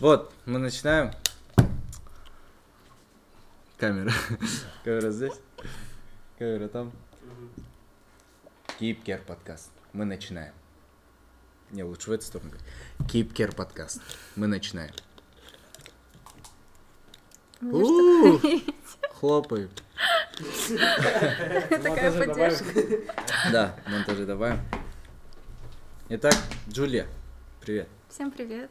Вот, мы начинаем. Камера. Камера здесь. Камера там. Keep Care подкаст. Мы начинаем. Не, лучше в эту сторону. Keep Care подкаст. Мы начинаем. Мне что У, Хлопаем. такая поддержка. Да, монтажи добавим. Итак, Джулия, привет. Всем привет.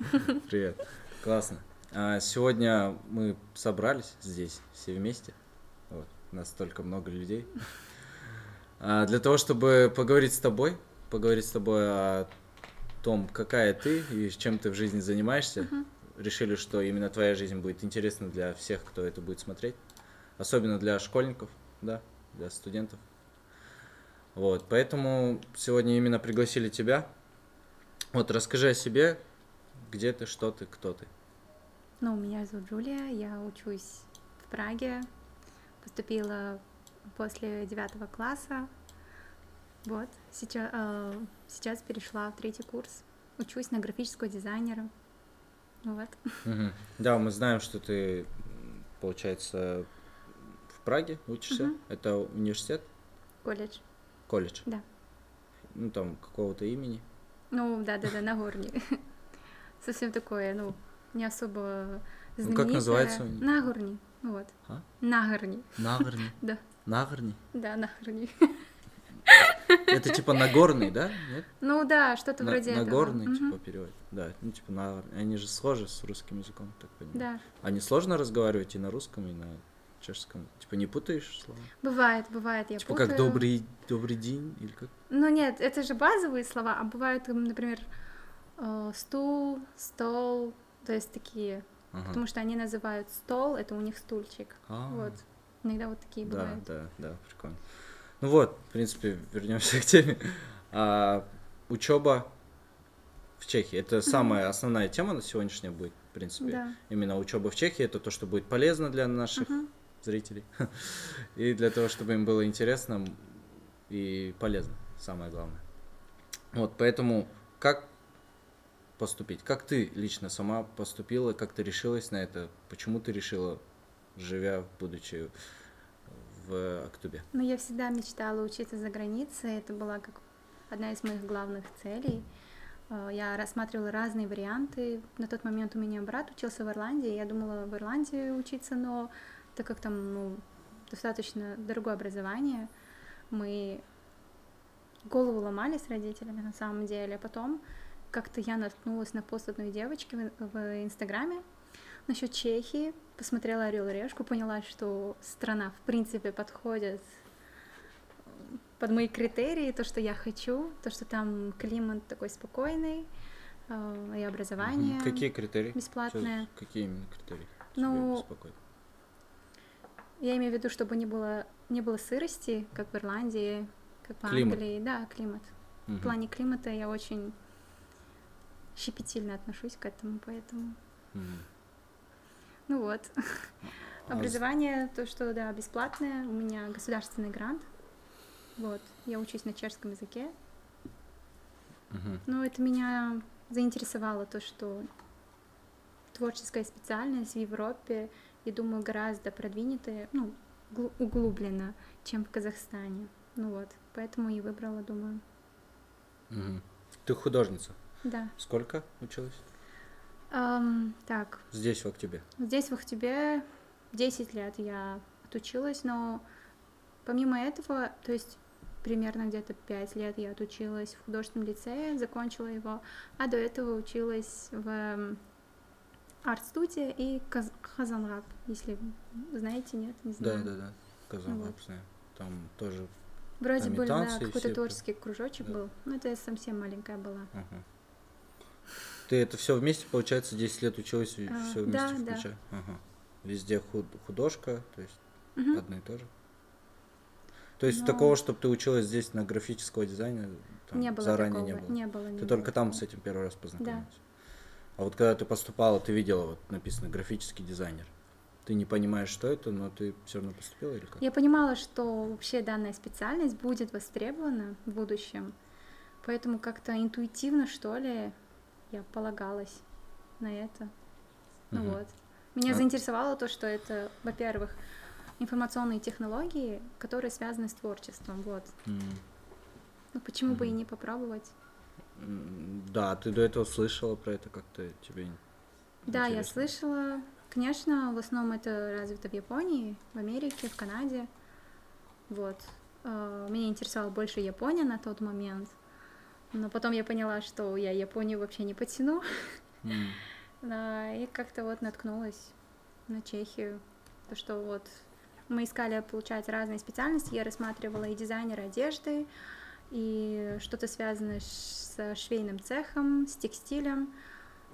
Привет. Классно. А, сегодня мы собрались здесь все вместе. Вот, нас столько много людей. А, для того, чтобы поговорить с тобой, поговорить с тобой о том, какая ты и чем ты в жизни занимаешься. Решили, что именно твоя жизнь будет интересна для всех, кто это будет смотреть. Особенно для школьников, да, для студентов. Вот, поэтому сегодня именно пригласили тебя. Вот, расскажи о себе, где ты, что ты, кто ты. Ну, меня зовут Джулия, я учусь в Праге, поступила после девятого класса. Вот, сейчас, э, сейчас перешла в третий курс, учусь на графического дизайнера. Вот. Мгм. Да, мы знаем, что ты, получается, в Праге учишься. Это университет, Колледж. колледж. Да. Ну, там, какого-то имени. Ну, да-да-да, на Горне. Совсем такое, ну, не особо Ну, как знаменитое. называется у них? Нагорни, вот. А? Нагорни, Нагорный. Да. Нагорный. да, Нагорни. Это типа Нагорный, да? Нет? Ну да, что-то На- вроде этого. Нагорный, Мгм. типа, перевод. Да, ну, типа, Нагорный. Они же схожи с русским языком, так понимаю. Да, А не сложно разговаривать и на русском, и на чешском? Типа, не путаешь слова? бывает, бывает, я Типа, путаю. как добрый, добрый день, или как? Ну нет, это же базовые слова, а бывают, например, э, стул, стол, то есть такие, Ага. потому что они называют стол, это у них стульчик. А. Вот, иногда вот такие Да, бывают. да, да, прикольно. Ну вот, в принципе, вернемся к теме. А, учеба в Чехии. Это самая основная тема на сегодняшняя будет, в принципе. Да. Именно учеба в Чехии это то, что будет полезно для наших Мгм. Зрителей. И для того, чтобы им было интересно и полезно, самое главное. Вот, поэтому как поступить? Как ты лично сама поступила, как ты решилась на это? Почему ты решила, живя, будучи в Актубе? Но я всегда мечтала учиться за границей, это была как одна из моих главных целей. Э, Я рассматривала разные варианты. На тот момент у меня брат учился в Ирландии, я думала в Ирландии учиться, но так как там ну, достаточно дорогое образование, мы голову ломали с родителями на самом деле. А потом как-то я наткнулась на пост одной девочки в, в Инстаграме насчет Чехии, посмотрела Орел и Решку, поняла, что страна в принципе подходит под мои критерии, то, что я хочу, то, что там климат такой спокойный, э, и образование. Какие критерии? бесплатное. Чё- Какие именно критерии? Ну, Тебя беспокоят? Я имею в виду, чтобы не было, не было сырости, как в Ирландии, как в Климат. Англии. Да, климат. В Мгм. плане климата я очень щепетильно отношусь к этому, поэтому... Мгм. Ну вот. А Образование, то, что, да, бесплатное, у меня государственный грант. Вот, я учусь на чешском языке. Мгм. Но это меня заинтересовало, то, что творческая специальность в Европе, и думаю, гораздо продвинутая, ну, глу- углублена, чем в Казахстане. Ну вот, поэтому и выбрала, думаю. Мгм. Ты художница. Да. Сколько училась? Ам, так, Здесь, в Актубе. Здесь в Ахтубе 10 лет я отучилась, но помимо этого, то есть примерно где-то 5 лет я отучилась в художественном лицее, закончила его, а до этого училась в арт-студии и Каз- Хазанраб, если знаете, нет, не Да, знаю. да, да. Казан, Вот. знаю. Там тоже. Вроде Там бы, да, танцы, какой-то творческий кружочек да. был, но это я совсем маленькая была. Ага. Ты это все вместе, получается, 10 лет училась, А, все да, вместе да. включая? Ага. Везде худ- художка, то есть Мгм. одно и то же. То есть Но- такого, чтобы ты училась здесь на графического дизайна, там, не было заранее такого, не было. не было. не Ты было только там такого. с этим первый раз познакомилась. А вот когда ты поступала, ты видела, вот написано графический дизайнер. Ты не понимаешь, что это, но ты все равно поступила или как? Я понимала, что вообще данная специальность будет востребована в будущем, поэтому как-то интуитивно, что ли, я полагалась на это. Ну Мгм. вот. Меня А- заинтересовало то, что это, во-первых, информационные технологии, которые связаны с творчеством. Вот. М. Ну почему бы и не попробовать? Да, ты до этого слышала про это как-то тебе? Да, я интересно? слышала. Конечно, в основном это развито в Японии, в Америке, в Канаде. Вот. Э, Меня интересовала больше Япония на тот момент. Но потом я поняла, что я Японию вообще не потяну. Да, и как-то вот наткнулась на Чехию. То, что вот мы искали, получается, разные специальности. Я рассматривала и дизайнера одежды, и что-то связанное с швейным цехом, с текстилем.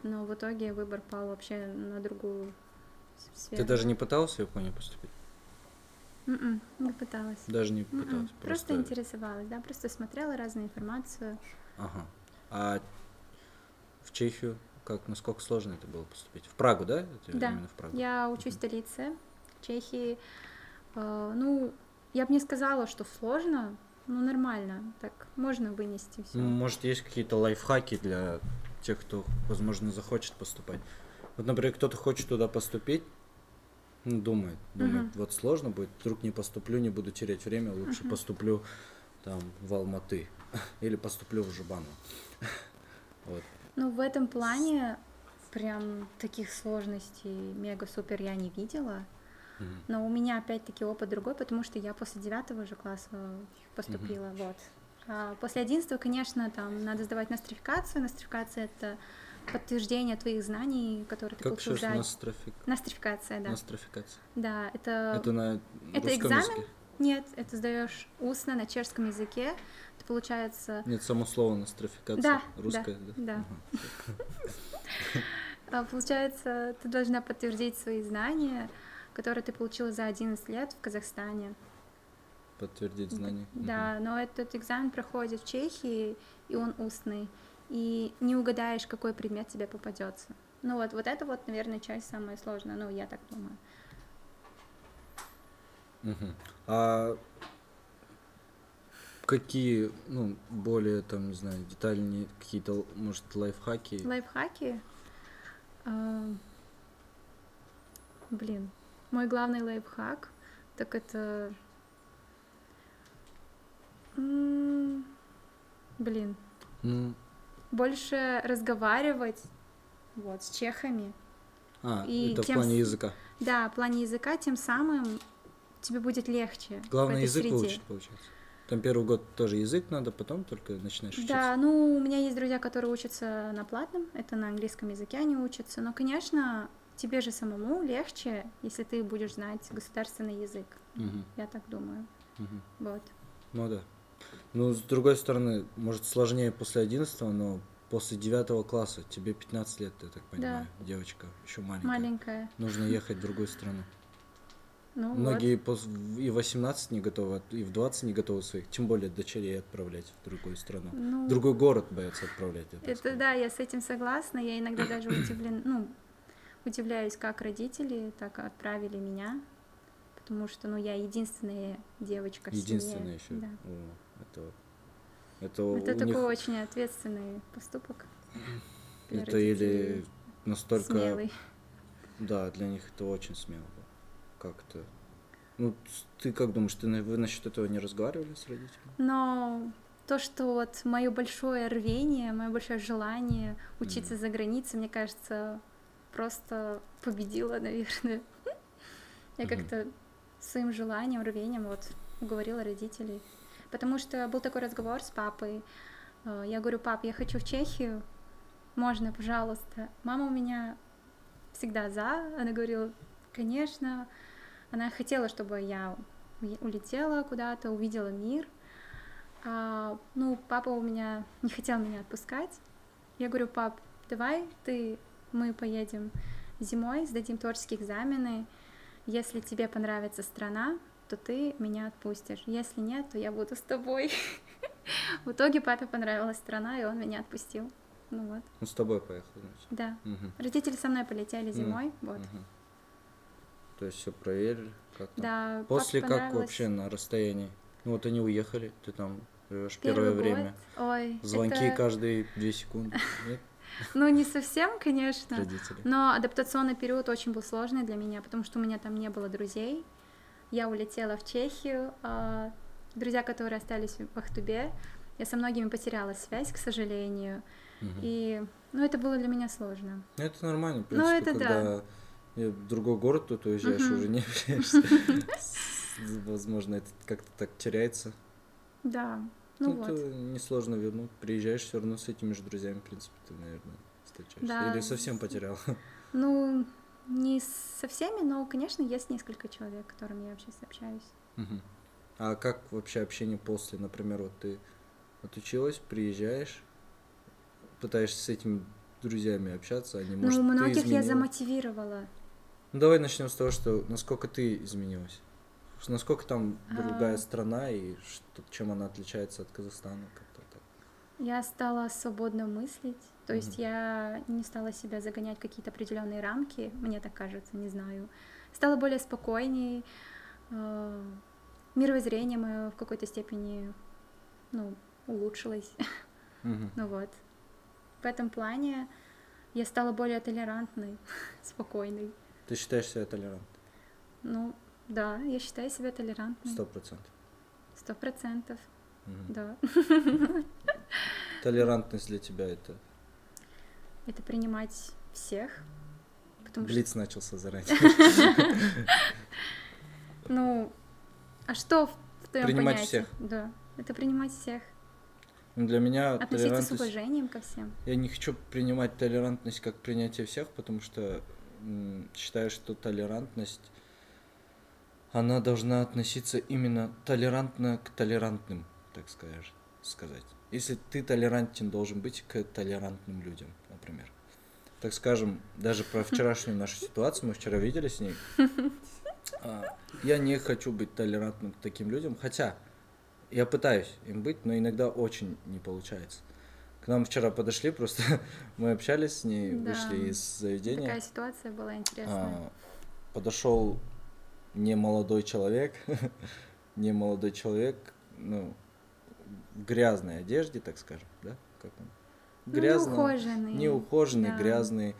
Но в итоге выбор пал вообще на другую сферу. Ты даже не пыталась в Японию поступить? М-м, не пыталась. Даже не М-м, пыталась? Просто интересовалась, да, просто смотрела разную информацию. Ага. А в Чехию как, насколько сложно это было поступить? В Прагу, да? Это Да, именно в Прагу? Я учусь в столице Чехии. Э, Ну, я бы не сказала, что сложно, но нормально. Так можно вынести все. Ну, может, есть какие-то лайфхаки для тех, кто, возможно, захочет поступать. Вот, например, кто-то хочет туда поступить, ну, думает, думает, Мгм. вот сложно будет, вдруг не поступлю, не буду терять время, лучше Мгм. поступлю там в Алматы или поступлю в Жубаново. Вот. Ну, в этом плане прям таких сложностей мега-супер я не видела. Но у меня опять-таки опыт другой, потому что я после девятого же класса поступила, вот. А после одиннадцатого, конечно, там надо сдавать нострификацию. Нострификация — это подтверждение твоих знаний, которые ты Как получил за... нострофик... Нострификация, да. нострофикация? Да, это... Это на это экзамен? языке? Нет, это сдаешь устно на чешском языке. Это получается... Нет, само слово нострофикация Да, русское, да, да? да. Получается, ты должна подтвердить свои знания, которые ты получила за 11 лет в Казахстане. Подтвердить знания. Да, но этот экзамен проходит в Чехии, и он устный. И не угадаешь, какой предмет тебе попадется. Ну вот, вот это вот, наверное, часть самая сложная, ну, я так думаю. Мгм. А какие, ну, более там, не знаю, детальнее какие-то, может, лайфхаки? Лайфхаки? А, Блин, мой главный лайфхак, так это... М, Блин, Ну, больше разговаривать вот, с чехами. а, И это в тем плане с- языка. Да, в плане языка тем самым тебе будет легче. в Главное, язык среде. выучить, получается. Там первый год тоже язык надо, потом только начинаешь учиться. Да, ну, у меня есть друзья, которые учатся на платном, это на английском языке они учатся, но, конечно, тебе же самому легче, если ты будешь знать государственный язык, Мгм, я так думаю, мгм. вот. Ну да. Ну, с другой стороны, может, сложнее после 11 но после 9 класса тебе 15 лет, я так понимаю, девочка, еще маленькая. Маленькая, Нужно ехать в другую страну. ну Многие пос- и в 18 не готовы, и в 20 не готовы своих, тем более дочерей отправлять в другую страну. вот. Ну, В другой город боятся отправлять. это скажу. да, я с этим согласна, я иногда даже удивлен, ну, удивляюсь, как родители так отправили меня, потому что, ну, я единственная девочка в семье. Единственное еще. Да. это, это, у Это такой них, очень ответственный поступок. это или настолько, смелый. да, для них это очень смело. Как-то. Ну, ты как думаешь, ты, вы насчет этого не разговаривали с родителями? Но то, что вот мое большое рвение, мое большое желание учиться за границей, мне кажется, просто победило, наверное. Я как-то своим желанием, рвением вот уговорила родителей. Потому что был такой разговор с папой. Э, Я говорю, пап, я хочу в Чехию. Можно, пожалуйста. Мама у меня всегда за. Она говорила, конечно. Она хотела, чтобы я улетела куда-то, увидела мир. А, ну, папа у меня не хотел меня отпускать. Я говорю, пап, давай ты, мы поедем зимой, сдадим творческие экзамены. Если тебе понравится страна, то ты меня отпустишь. Если нет, то я буду с тобой. В итоге папе понравилась страна, и он меня отпустил. Ну вот, Он с тобой поехал, значит. да. Мгм, Родители со мной полетели зимой, вот. мгм. То есть все проверили, как там? Да, После как понравилось. вообще на расстоянии? Ну вот они уехали, ты там живешь первое год, время. Ой, Звонки это- каждые две секунды. Нет? Ну, не совсем, конечно. Родители. Но адаптационный период очень был сложный для меня, потому что у меня там не было друзей. Я улетела в Чехию. а друзья, которые остались в Ахтубе, я со многими потеряла связь, к сожалению. Мгм. И, ну, это было для меня сложно. Ну, это нормально, в Ну, принципе, это да. когда я в другой город тут уезжаешь, Мгм. уже не общаешься. Возможно, это как-то так теряется. Да, ну, Ну, вот. это несложно вернуть. Приезжаешь все равно с этими же друзьями, в принципе, ты, наверное, встречаешься. Да. Или совсем потерял. Ну, не со всеми, но, конечно, есть несколько человек, с которыми я сейчас общаюсь. Мгм. А как вообще общение после? Например, вот ты отучилась, приезжаешь, пытаешься с этими друзьями общаться, они, может, ну, многих я замотивировала. Ну, давай начнем с того, что насколько ты изменилась. Что- Насколько там другая А. страна и что, чем она отличается от Казахстана как-то так. Я стала свободно мыслить, то есть Мгм. я не стала себя загонять в какие-то определенные рамки, мне так кажется, не знаю. Стала более спокойней, э, мировоззрение мое в какой-то степени, ну, улучшилось, Мгм. ну вот. В этом плане я стала более толерантной, спокойной. Ты считаешь себя толерантной? Ну, да, я считаю себя толерантной. Сто процентов. Сто процентов, да. Толерантность для тебя это... Это принимать всех, потому что Блиц начался заранее. Ну, а что в твоем Принимать всех. Да, это принимать всех. Ну, Для меня Относиться с уважением ко всем. Я не хочу принимать толерантность как принятие всех, потому что считаю, что толерантность, она должна относиться именно толерантно к толерантным, так скажешь, сказать. Если ты толерантен, должен быть к толерантным людям, например. Так скажем, даже про вчерашнюю нашу ситуацию, мы вчера видели с ней. А, Я не хочу быть толерантным к таким людям, хотя я пытаюсь им быть, но иногда очень не получается. К нам вчера подошли, просто мы общались с ней, Да. вышли из заведения. Такая ситуация была интересная. А, подошел не молодой человек, не молодой человек, ну, в грязной одежде, так скажем, да? Как он? Ну, Грязный, неухоженный. неухоженный, да. грязный,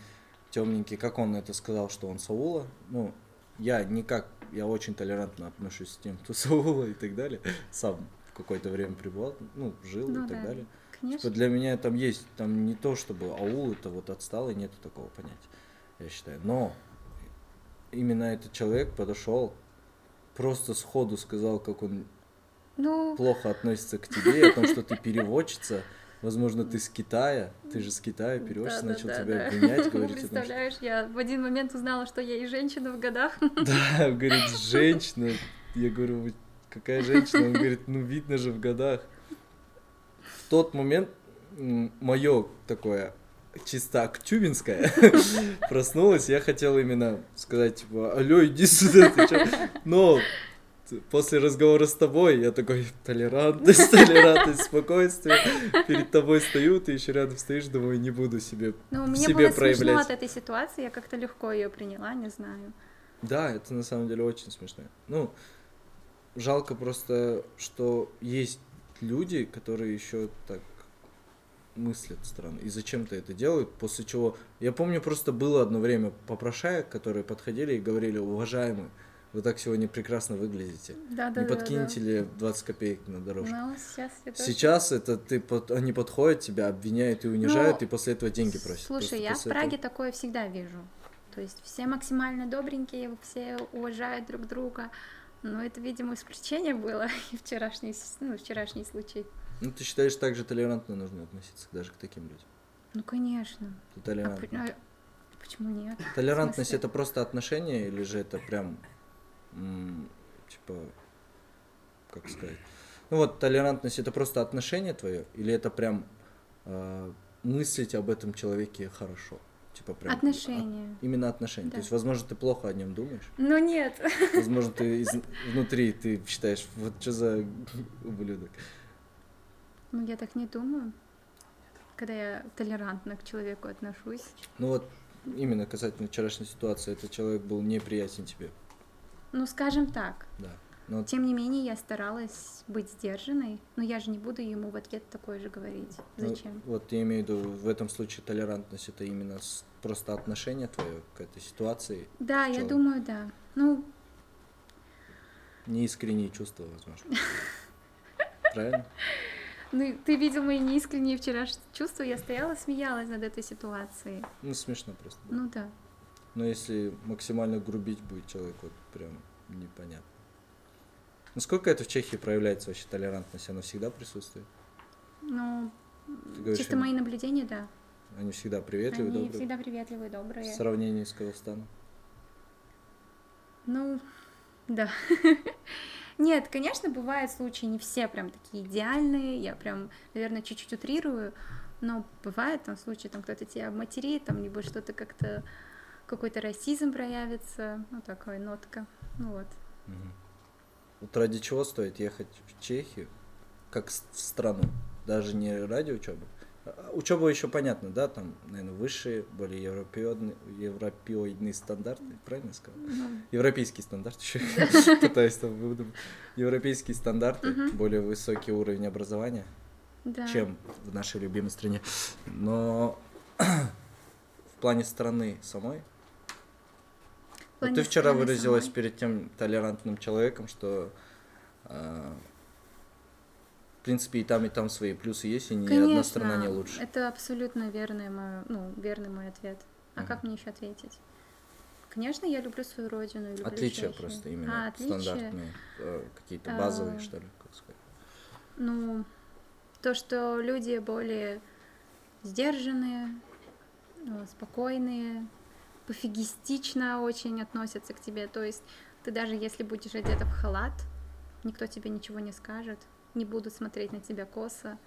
темненький. Как он это сказал, что он Саула? Ну, я никак, я очень толерантно отношусь с тем, кто Саула и так далее. Сам какое-то время пребывал, ну, жил Ну и так да, далее. Конечно. Типа для меня там есть, там не то, чтобы аул это вот отсталый, нету такого понятия, я считаю. Но именно этот человек подошел, просто сходу сказал, как он Ну, плохо относится к тебе, о том, что ты переводчица, возможно, ты с Китая, ты же с Китая переводчица, да, начал да, тебя да. обвинять, говорить о том, что... Представляешь, я в один момент узнала, что я и женщина в годах. Да, говорит, женщина. Я говорю, «Вы какая женщина? Он говорит, ну видно же в годах. В тот момент мое такое чисто актюбинское проснулось, я хотел именно сказать, типа, алло, иди сюда, ты чё? Но после разговора с тобой я такой, толерантность, толерантность, спокойствие, перед тобой стою, ты еще рядом стоишь, думаю, не буду себе Ну, мне себе было смешно проявлять. от этой ситуации, я как-то легко ее приняла, не знаю. Да, это на самом деле очень смешно. Ну, жалко просто, что есть люди, которые еще так мыслят странно. И зачем-то это делают, после чего... Я помню, просто было одно время попрошаек, которые подходили и говорили, уважаемый, вы так сегодня прекрасно выглядите. Да, да, не да. подкинете да. ли 20 копеек на дорожку? Ну, сейчас это... Сейчас это ты под- они подходят, тебя обвиняют и унижают, и после этого деньги просят. Ну, Слушай, Просто я в после этого- Праге такое всегда вижу. То есть все максимально добренькие, все уважают друг друга. Но это, видимо, исключение было и вчерашний, ну, вчерашний случай. Ну, ты считаешь, так же толерантно нужно относиться даже к таким людям? Ну, конечно. Ты А толерантно. а почему нет? Толерантность это просто отношение или же это прям типа как сказать? Ну вот толерантность это просто отношение твое или это прям э, мыслить об этом человеке хорошо? Типа прям Отношения. от- именно отношения. То Да. есть, возможно, ты плохо о нем думаешь. Ну, нет. Возможно, ты из- внутри ты считаешь, вот что за ублюдок. Ну, я так не думаю. Когда я толерантно к человеку отношусь. Ну вот именно касательно вчерашней ситуации, этот человек был неприятен тебе. Ну, скажем так. Да. Ну, Тем не менее, я старалась быть сдержанной, но я же не буду ему в ответ такое же говорить. ну, Зачем? вот я имею в виду, в этом случае толерантность это именно просто отношение твое к этой ситуации, Да, я думаю, да. Ну, неискренние чувства, возможно. Правильно? Ну, ты видел мои неискренние вчерашние чувства, я стояла, смеялась над этой ситуацией. Ну, смешно просто. да. Ну да. Но если максимально грубить будет человек, вот прям непонятно. Насколько это в Чехии проявляется вообще толерантность? Она всегда присутствует? Ну, говоришь, чисто они, мои наблюдения, да. они всегда приветливы, Они добрые? всегда приветливые, добрые. В сравнении с Казахстаном? Ну, да. Нет, конечно, бывают случаи, не все прям такие идеальные, я прям, наверное, чуть-чуть утрирую, но бывает там случаи, там кто-то тебя обматерит, там либо что-то как-то, какой-то расизм проявится, ну, такая нотка, ну вот. Мгм. Вот ради чего стоит ехать в Чехию, как в страну, даже не ради учебы. Учеба еще понятно, да, там, наверное, высшие, более европеоидные, европеоидные стандарты, правильно я сказал? Ну, Европейский стандарт еще пытаюсь там выдумать. Европейские стандарты, более высокий уровень образования, да. чем в нашей любимой стране. Но в плане страны самой. Ты вчера выразилась перед тем толерантным человеком, что а, в принципе и там, и там свои плюсы есть, и ни одна Конечно, страна не лучше. Это абсолютно верный мой, ну, верный мой ответ. А Мгм. как мне еще ответить? Конечно, я люблю свою родину. люблю Отличия Чехию. просто именно А, отличия? стандартные, э, какие-то базовые, А, что ли, как сказать. Ну, то, что люди более сдержанные, ну, спокойные, пофигистично очень относятся к тебе. То есть ты даже если будешь одета в халат, никто тебе ничего не скажет, не будут смотреть на тебя косо.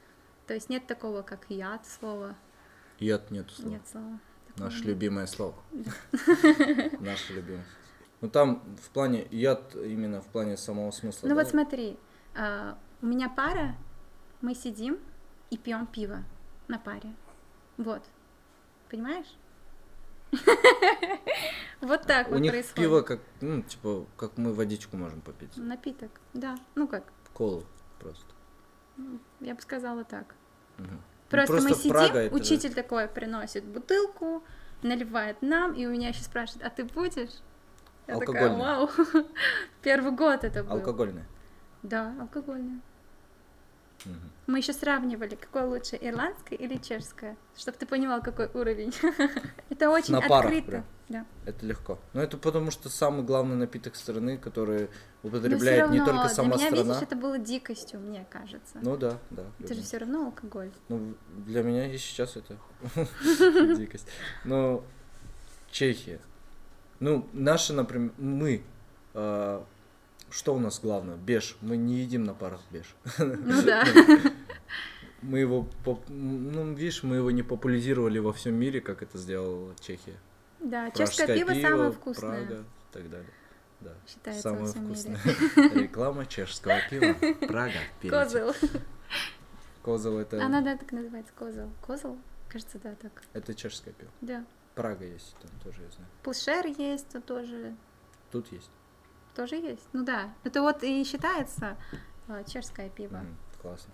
То есть нет такого, как яд слова. Яд нету слова. Нет слова. такого Наше нет. любимое слово. Наше любимое. Ну там в плане яд именно в плане самого смысла. Ну да? вот смотри, а, у меня пара, мы сидим и пьем пиво на паре. Вот. Понимаешь? Вот так У вот них происходит. пиво как, ну, типа, как мы водичку можем попить. Напиток, да. Ну как, Колу просто. я бы сказала так. Мгм. Ну, Просто, мы сидим, Прага это- учитель такой приносит бутылку, наливает нам, и у меня еще спрашивает, а ты будешь? Я такая, вау, первый год это был. Алкогольное. Да, алкогольный. Мгм. Мы еще сравнивали, какое лучше, ирландское или чешское, чтобы ты понимал, какой уровень. Это очень На парах открыто. прям. Да. Это легко. Но это потому что самый главный напиток страны, который употребляет всё не равно только сама для меня, страна. видишь, это было дикостью, мне кажется. Ну да, да. это же все равно алкоголь. Ну, для меня и сейчас это дикость. Но Чехия. Ну, наши, например, мы. а, Что у нас главное? Беж. Мы не едим на парах беж. Ну да. Мы его, ну, видишь, мы его не популяризировали во всем мире, как это сделала Чехия. Да, чешское Пражское пиво самое вкусное. Прага и так далее. Да. Считается Самое мире. вкусное. Реклама чешского пива. Прага. впереди. Козел. Козел это, Она, да, так называется, козел. Козел? Кажется, да, так. это чешское пиво. Да. Прага есть, там тоже я знаю. Пулшер есть, то тоже, Тут есть. тоже есть. Ну да, это вот и считается а, чешское пиво. Классно.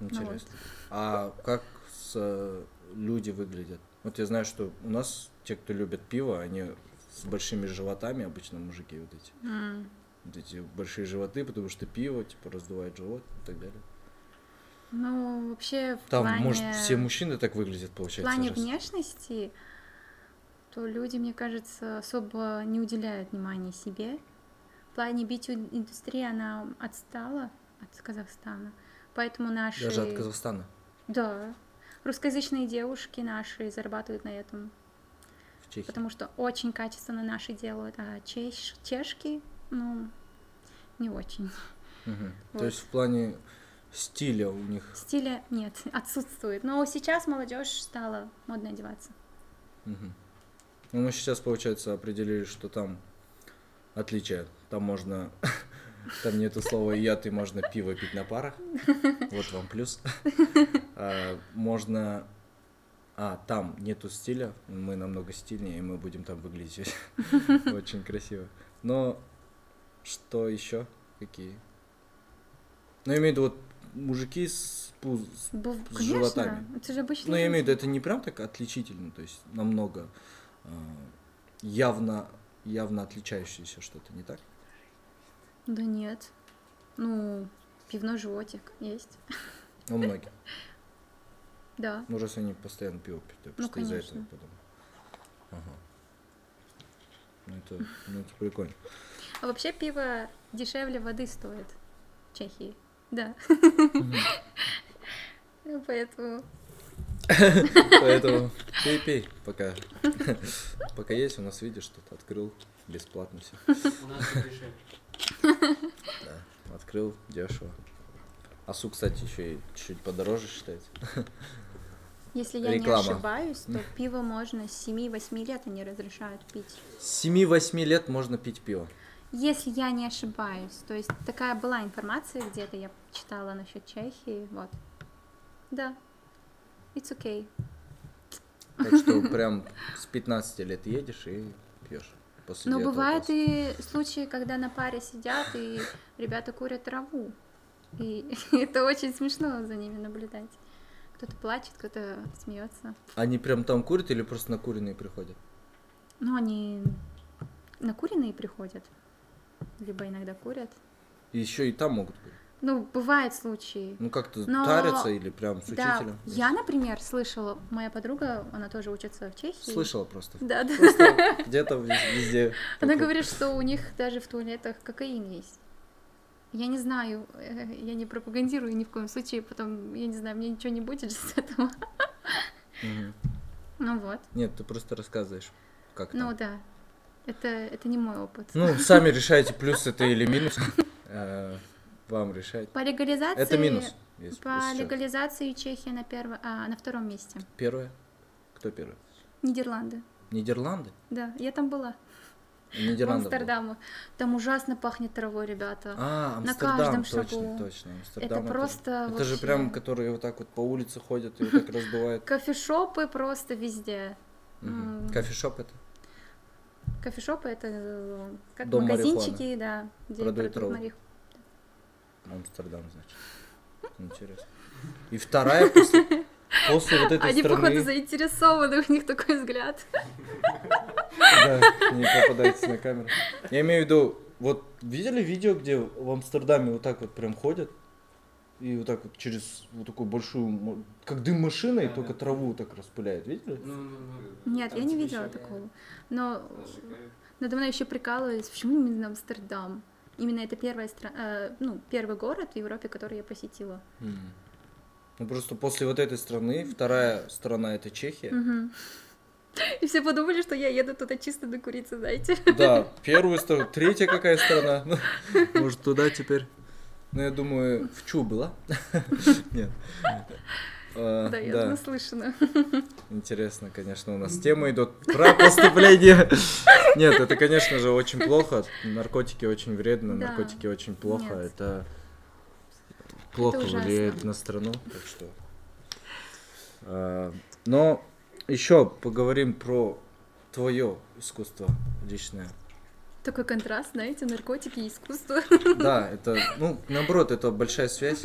Ну вот. Интересно. А как с, э, люди выглядят? Вот я знаю, что у нас те, кто любят пиво, они с большими животами, обычно мужики вот эти. М. Вот эти большие животы, потому что пиво, типа, раздувает живот и так далее. Ну, вообще в Там, плане... может, все мужчины так выглядят, В получается. плане раз. внешности, то люди, мне кажется, особо не уделяют внимания себе. В плане бьюти-индустрии она отстала от Казахстана. Поэтому наши... Даже от Казахстана. Да. Русскоязычные девушки наши зарабатывают на этом, потому что очень качественно наши делают, а чеш- чешки, ну, не очень. Мгм. Вот. То есть в плане стиля у них. Стиля нет, отсутствует. Но сейчас молодежь стала модно одеваться. Мгм. Ну, мы сейчас, получается, определили, что там отличие. Там можно... Там нету слова яд, и можно пиво пить на парах. Вот вам плюс. А, Можно... А, там нету стиля, мы намного стильнее, и мы будем там выглядеть очень красиво. Но Что еще? Какие? Ну, я имею в виду вот мужики с, пуз... с Бу- с Конечно, животами. это же обычно. Ну, я имею в виду, это не прям так отличительно, то есть намного э, явно, явно отличающееся что-то, не так? Да нет. Ну, пивной животик есть. У многих. Да. Ну, раз они постоянно пиво пьют, я Ну, просто из-за этого подумал. Ага. Ну, это, ну, это прикольно. А вообще пиво дешевле воды стоит в Чехии. Да. Ну, Поэтому Поэтому пей, пей, пока. Пока есть, у нас, видишь, что-то открыл бесплатно все. У нас дешевле. Да, открыл дешево. Асу, кстати, еще и чуть-чуть подороже считается. Если я Реклама. не ошибаюсь, то пиво можно с 7-8 лет они разрешают пить. С 7-8 лет можно пить пиво. Если я не ошибаюсь. То есть такая была информация где-то, я читала насчет Чехии. Вот. Да. It's okay. Так что прям с 15 лет едешь и пьешь. После Но этого бывают просто. и случаи, когда на паре сидят, и ребята курят траву. И это очень смешно за ними наблюдать. Кто-то плачет, кто-то смеется. Они прям там курят или просто накуренные приходят? Ну, они накуренные приходят. Либо иногда курят. И еще и там могут быть. Ну, бывают случаи. Ну как-то Но- тарятся или прям с Да, учителем? я, например, слышала, моя подруга, она тоже учится в Чехии. Слышала просто. Да, да. Просто где-то вез- везде. Она говорит, что у них даже в туалетах кокаин есть. Я не знаю, э, я не пропагандирую ни в коем случае, потом, я не знаю, мне ничего не будет с этого. Ну вот. Нет, ты просто рассказываешь, как Ну да. Это, это не мой опыт. Ну, сами решайте, плюс это или минус. Вам решать. По легализации... Это минус. если- По если легализации Чехия на, перво... а, на втором месте. Первое. Кто первый? Нидерланды. Нидерланды? Да, я там была. Нидерланды. был. Амстердаму. Там ужасно пахнет травой, ребята. А, На Амстердам, каждом точно, шагу. точно. Амстердам Это просто Это же вообще- прям, которые вот так вот по улице ходят и вот так раздувают. Кофешопы просто везде. М. Кофешоп это? Кофешопы это э, как Дом магазинчики, да, где Продают продают траву. Амстердам, значит. Интересно. И вторая после, после вот этой Они, страны... походу, заинтересованы, у них такой взгляд. Да, не попадается на камеру. Я имею в виду, вот видели видео, где в Амстердаме вот так вот прям ходят? И вот так вот через вот такую большую, как дым машиной, Да, только да. траву так распыляет, видели? Ну, ну, ну. Нет, Там я не типа видела такого. Но надо мной еще прикалывались, почему именно Амстердам? Именно это первая стра... э, ну, первый город в Европе, который я посетила. М. Ну просто после вот этой страны, вторая страна это Чехия. И все подумали, что я еду туда чисто докуриться, знаете. Да, первую страну, третья какая страна? Может туда теперь? Ну я думаю, в Чу была? Нет. А, Да, я Да, наслышана. интересно, конечно, у нас темы идут про поступление. Нет, это, конечно же, очень плохо. Наркотики очень вредно, Да. наркотики очень плохо. Нет. Это плохо ужасно. влияет на страну. Так что. А, Но еще поговорим про твое искусство личное. Такой контраст, знаете, наркотики и искусство. Да, это, ну, наоборот, это большая связь.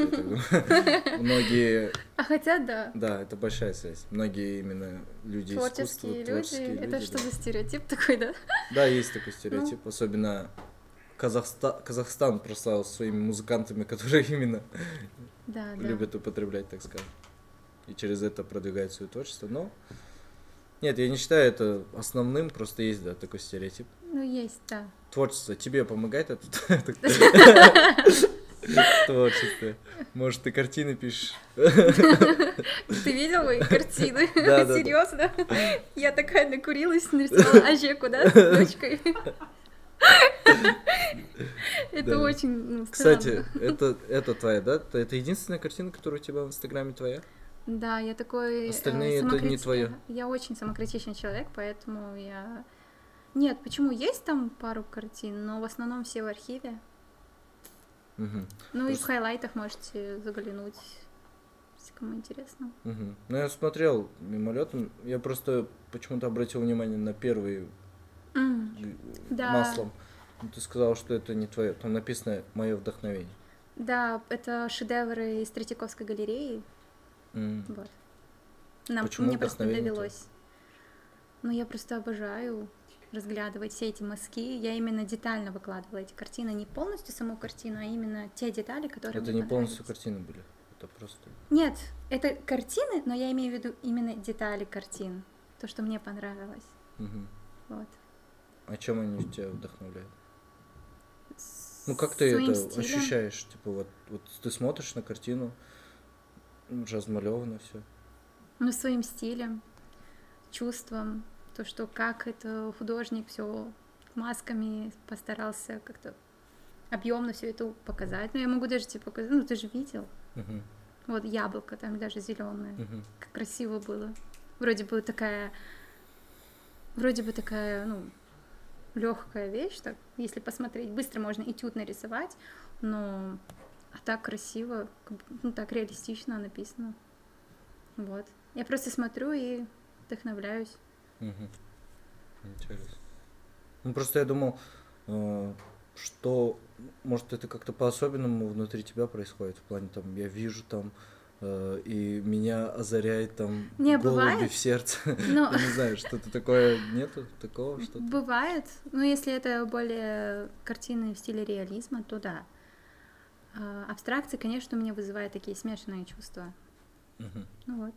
Многие, А хотя, да, да, это большая связь. Многие именно люди искусства, творческие люди, это что за стереотип такой, да? Да, есть такой Ну. стереотип, особенно Казахстан, Казахстан прославил своими музыкантами, которые именно любят употреблять, так скажем. И через это продвигают свое творчество. Но нет, я не считаю это основным, просто есть, да, такой стереотип. Ну, есть, да. Творчество тебе помогает это? Творчество. Может, ты картины пишешь? Ты видел мои картины? Серьезно? Я такая накурилась, нарисовала Ажеку, да, с дочкой. Это очень ну, Кстати, это, это твоя, да? Это единственная картина, которая у тебя в Инстаграме твоя? Да, я такой... э, Остальные это не твоё. Я очень самокритичный человек, поэтому я... Нет, почему? Есть там пару картин, но в основном все в архиве. Мгм. Ну и в Просто- хайлайтах можете заглянуть, если кому интересно. Мгм. Ну, я смотрел мимолетом. Я просто почему-то обратил внимание на первый Да. маслом. Ну, ты сказала, что это не твое. Там написано мое вдохновение. Да, это шедевры из Третьяковской галереи. М. Вот. Нам, Почему мне просто довелось. Ну, я просто обожаю разглядывать все эти мазки. Я именно детально выкладывала эти картины, не полностью саму картину, а именно те детали, которые Это не полностью картины были. Это просто. Нет, это картины, но я имею в виду именно детали картин. То, что мне понравилось. Мгм. Вот. А чем они тебя вдохновляют? С Ну, как ты это стилем. ощущаешь? Типа, вот, вот ты смотришь на картину, размалевано все. Ну, своим стилем, чувством, то, что как это художник все масками постарался как-то объемно все это показать. Ну, я могу даже тебе показать, ну, ты же видел. Вот яблоко там даже зеленое. Как красиво было. Вроде бы такая, вроде бы такая, ну, легкая вещь, так, если посмотреть, быстро можно этюд нарисовать, но а так красиво, ну, так реалистично написано. Вот. Я просто смотрю и вдохновляюсь. Интересно. Ну, просто я думал, э, что, может, это как-то по-особенному внутри тебя происходит, в плане, там, я вижу там, э, и меня озаряет там Не, голуби бывает. в сердце. Я не знаю, что-то такое нету, такого что-то. бывает, ну, если это более картины в стиле реализма, то да. А, абстракции, конечно, у меня вызывают такие смешанные чувства. Мгм, Ну вот.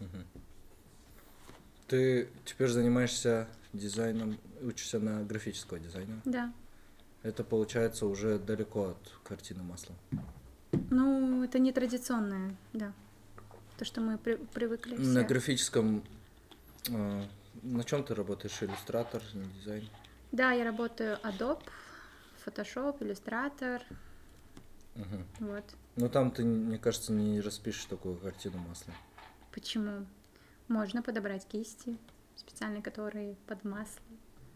мгм. Ты теперь занимаешься дизайном, учишься на графического дизайна. Да. Это получается уже далеко от картины маслом. Ну, это не традиционное, да. То, что мы при- привыкли На все. графическом э, на чем ты работаешь? Иллюстратор, дизайн? Да, я работаю Adobe, Photoshop, Illustrator, Мгм. вот. Ну там ты, мне кажется, не распишешь такую картину маслом. Почему? Можно подобрать кисти, специальные, которые под масло.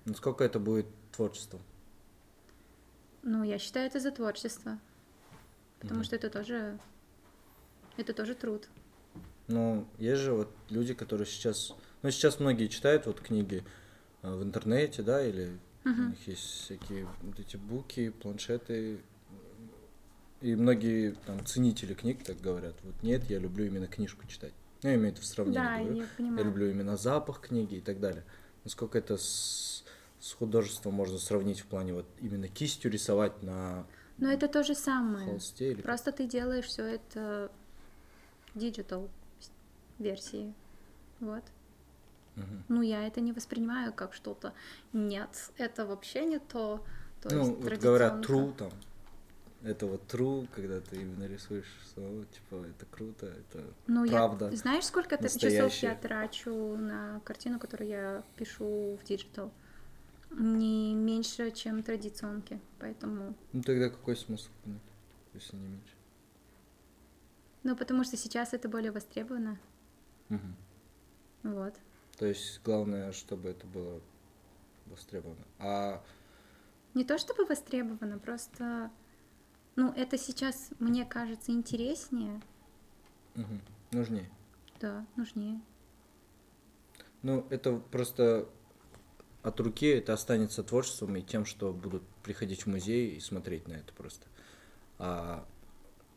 Насколько это будет творчеством? Ну, я считаю, это за творчество, потому Мгм. что это тоже, это тоже труд. Ну, есть же вот люди, которые сейчас... Ну, сейчас многие читают вот книги э, в интернете, да, или у Мгм. них есть всякие вот эти буки, планшеты. И многие там ценители книг так говорят. Вот нет, я люблю именно книжку читать. Ну, я имею это в сравнении. Да, говорю. я Я понимаю. люблю именно запах книги и так далее. Насколько это с, с художеством можно сравнить в плане вот именно кистью рисовать на Но это то же самое. холсте или? Просто ты делаешь все это digital версии. Вот. Мгм. Ну, я это не воспринимаю как что-то. Нет, это вообще не то. То ну, есть вот говорят true там. Это вот true, когда ты именно рисуешь самого, типа, это круто, это Ну, правда. я, знаешь, сколько т- часов настоящее. я трачу на картину, которую я пишу в digital? Не меньше, чем традиционки, поэтому... Ну тогда какой смысл, если не меньше? Ну, потому что сейчас это более востребовано, Мгм. вот. То есть главное, чтобы это было востребовано. А Не то чтобы востребовано, просто... Ну, это сейчас, мне кажется, интереснее, мгм, нужнее. да, нужнее. Ну, это просто от руки это останется творчеством и тем, что будут приходить в музей и смотреть на это просто. А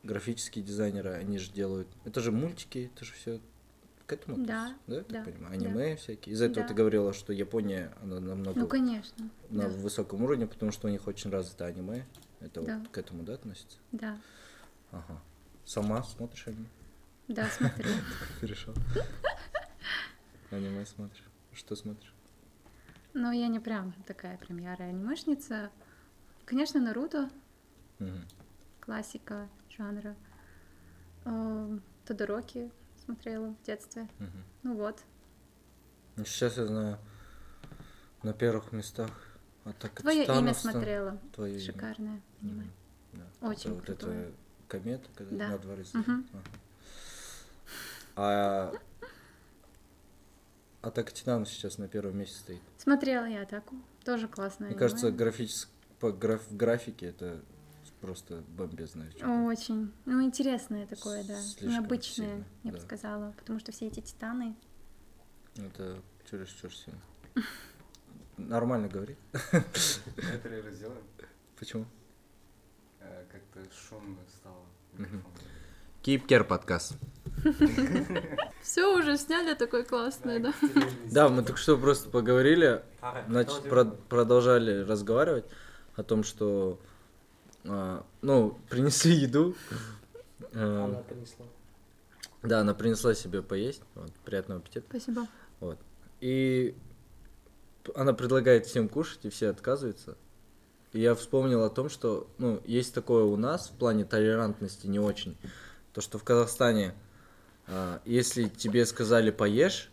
графические дизайнеры, они же делают... Это же мультики, это же все к этому Да, да, я так да, понимаю? Аниме всякие. Из-за этого Да. ты говорила, что Япония, она намного Ну, конечно, на да, высоком уровне, потому что у них очень развито аниме. Это Да. вот к этому, да, относится? да, Ага. Сама смотришь аниме? да, смотрю. Решил? Аниме смотришь? Что смотришь? Но я не прям такая прям ярая анимешница. Конечно, Наруто, Мгм. классика жанра. Эм, Тодороки смотрела в детстве. Ну вот. Ну, Сейчас я знаю на первых местах Атака Твое имя Титанов стан- смотрела. Твое имя. Шикарное аниме. Мгм. Да. Очень это вот крутое. это комета, когда Да. на два раза. Ага. А Атака Титанов сейчас на первом месте стоит. Смотрела я атаку. Тоже классное Мне аниме. кажется, графически по граф, графике это просто бомбезное. чудо. Очень. Ну, интересное такое, да. Слишком Необычное, сильно, я бы да. сказала. Потому что все эти титаны. Это чересчур сильно. нормально говори. Некоторые разделаем. Почему? Э, Как-то шумно стало. Care подкаст. Все уже сняли такой классный, да? Да, мы только что просто поговорили, значит, делать? продолжали разговаривать о том, что, а, ну, принесли еду. э, Она принесла. Да, она принесла себе поесть. Вот, приятного аппетита. Спасибо. И она предлагает всем кушать, и все отказываются. И я вспомнил о том, что, ну, есть такое у нас в плане толерантности не очень. То, что в Казахстане, а, если тебе сказали поешь,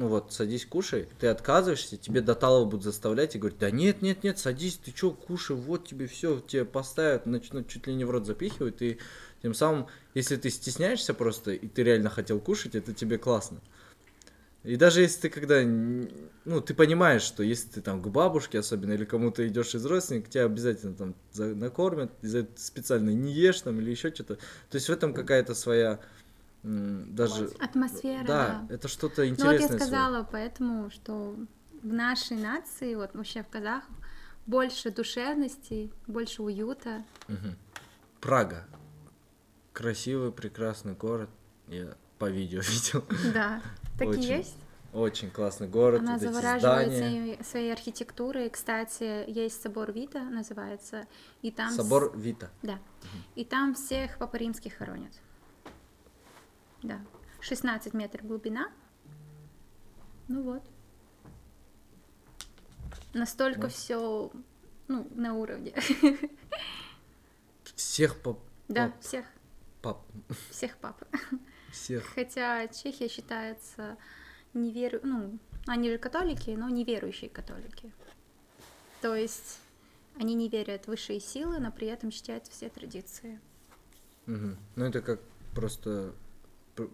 ну вот, садись, кушай, ты отказываешься, тебе до талого будут заставлять и говорить, да нет, нет, нет, садись, ты чё, кушай, вот тебе все, тебе поставят, начнут чуть ли не в рот запихивать, и тем самым, если ты стесняешься просто, и ты реально хотел кушать, это тебе классно. И даже если ты когда, ну, ты понимаешь, что если ты там к бабушке особенно или кому-то идешь из родственников, тебя обязательно там за- накормят, и за это специально не ешь там или еще что-то. То есть в этом какая-то своя даже... Атмосфера, Да, да. это что-то Ну вот интересное. я сказала поэтому, что в нашей нации, вот вообще в казахах, больше душевности, больше уюта. Мгм. Прага. Красивый, прекрасный город. Я по видео видел. Да, так и есть. Очень классный город. Она вот завораживает своей, своей архитектурой. Кстати, есть собор Вита, называется, и там... с- Собор Вита. Да. И там всех папа римских хоронят. Да. 16 метров глубина. Ну вот. Настолько Ну. все ну, на уровне. Всех пап... Да, Пап. всех, пап... всех пап. Всех. Хотя Чехия считается неверу... Ну, они же католики, но неверующие католики. То есть они не верят в высшие силы, но при этом чтят все традиции. Мгм. Ну, это как просто... пр-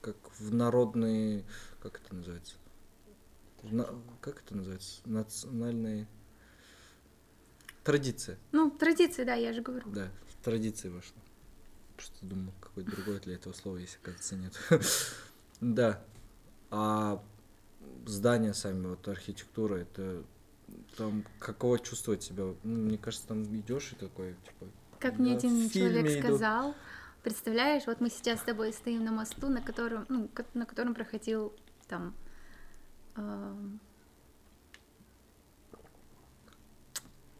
Как в народные... Как это называется? На- Как это называется? Национальные... Традиция. Ну, традиции, да, я же говорю. Да, традиции вошло. Просто думал, какое другое для этого слова есть, оказывается, нет. Да. А здания сами, вот архитектура, это там каково чувствовать себя? Ну, мне кажется, там идешь и такой, типа, Как мне один человек иду. сказал, представляешь, вот мы сейчас с тобой стоим на мосту, на котором, ну, на котором проходил там эм,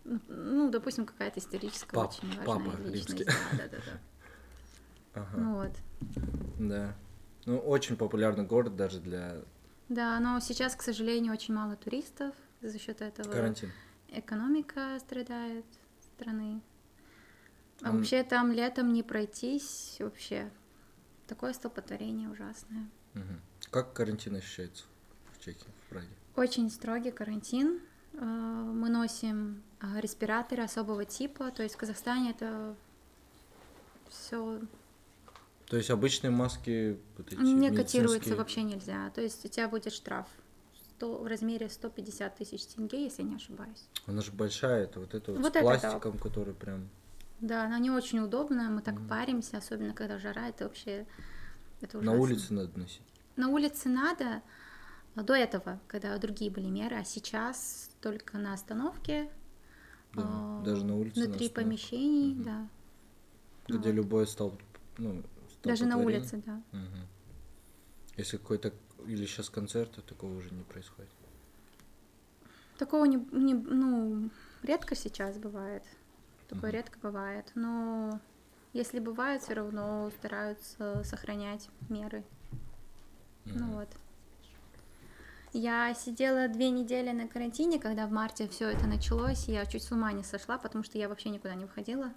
ну, ну, допустим, какая-то историческая Пап- очень важная папа личность. римский. Да, да, да, да. Ага, вот. да. Ну, очень популярный город даже для Да, но сейчас, к сожалению, очень мало туристов. За счет этого карантина. экономика страдает страны. А Ам. вообще там летом не пройтись вообще. Такое столпотворение ужасное. Мгм. Как карантин ощущается в Чехии, в Праге? Очень строгий карантин. Э, Мы носим э, респираторы особого типа. То есть в Казахстане это все То есть обычные маски вот эти не медицинские, вообще нельзя. То есть у тебя будет штраф 100 в размере 150 тысяч тенге, если я не ошибаюсь. Она же большая, это вот это вот, Вот с это да. пластиком, который прям... Да, она не очень удобная, мы так паримся, особенно когда жара, это вообще это На улице надо носить. На улице надо до этого, когда другие были меры, а сейчас только на остановке, Да, а, даже на улице. на внутри остановке. помещений, Мгм. да. Где Вот. любой стал, ну, Даже на улице, да. Мгм. Если какой-то или сейчас концерт, то такого уже не происходит. Такого не, не- ну, редко сейчас бывает. Такое Мгм. редко бывает. Но если бывает, все равно стараются сохранять меры. Ну Мгм. вот. Я сидела две недели на карантине, когда в марте все это началось. Я чуть с ума не сошла, потому что я вообще никуда не выходила.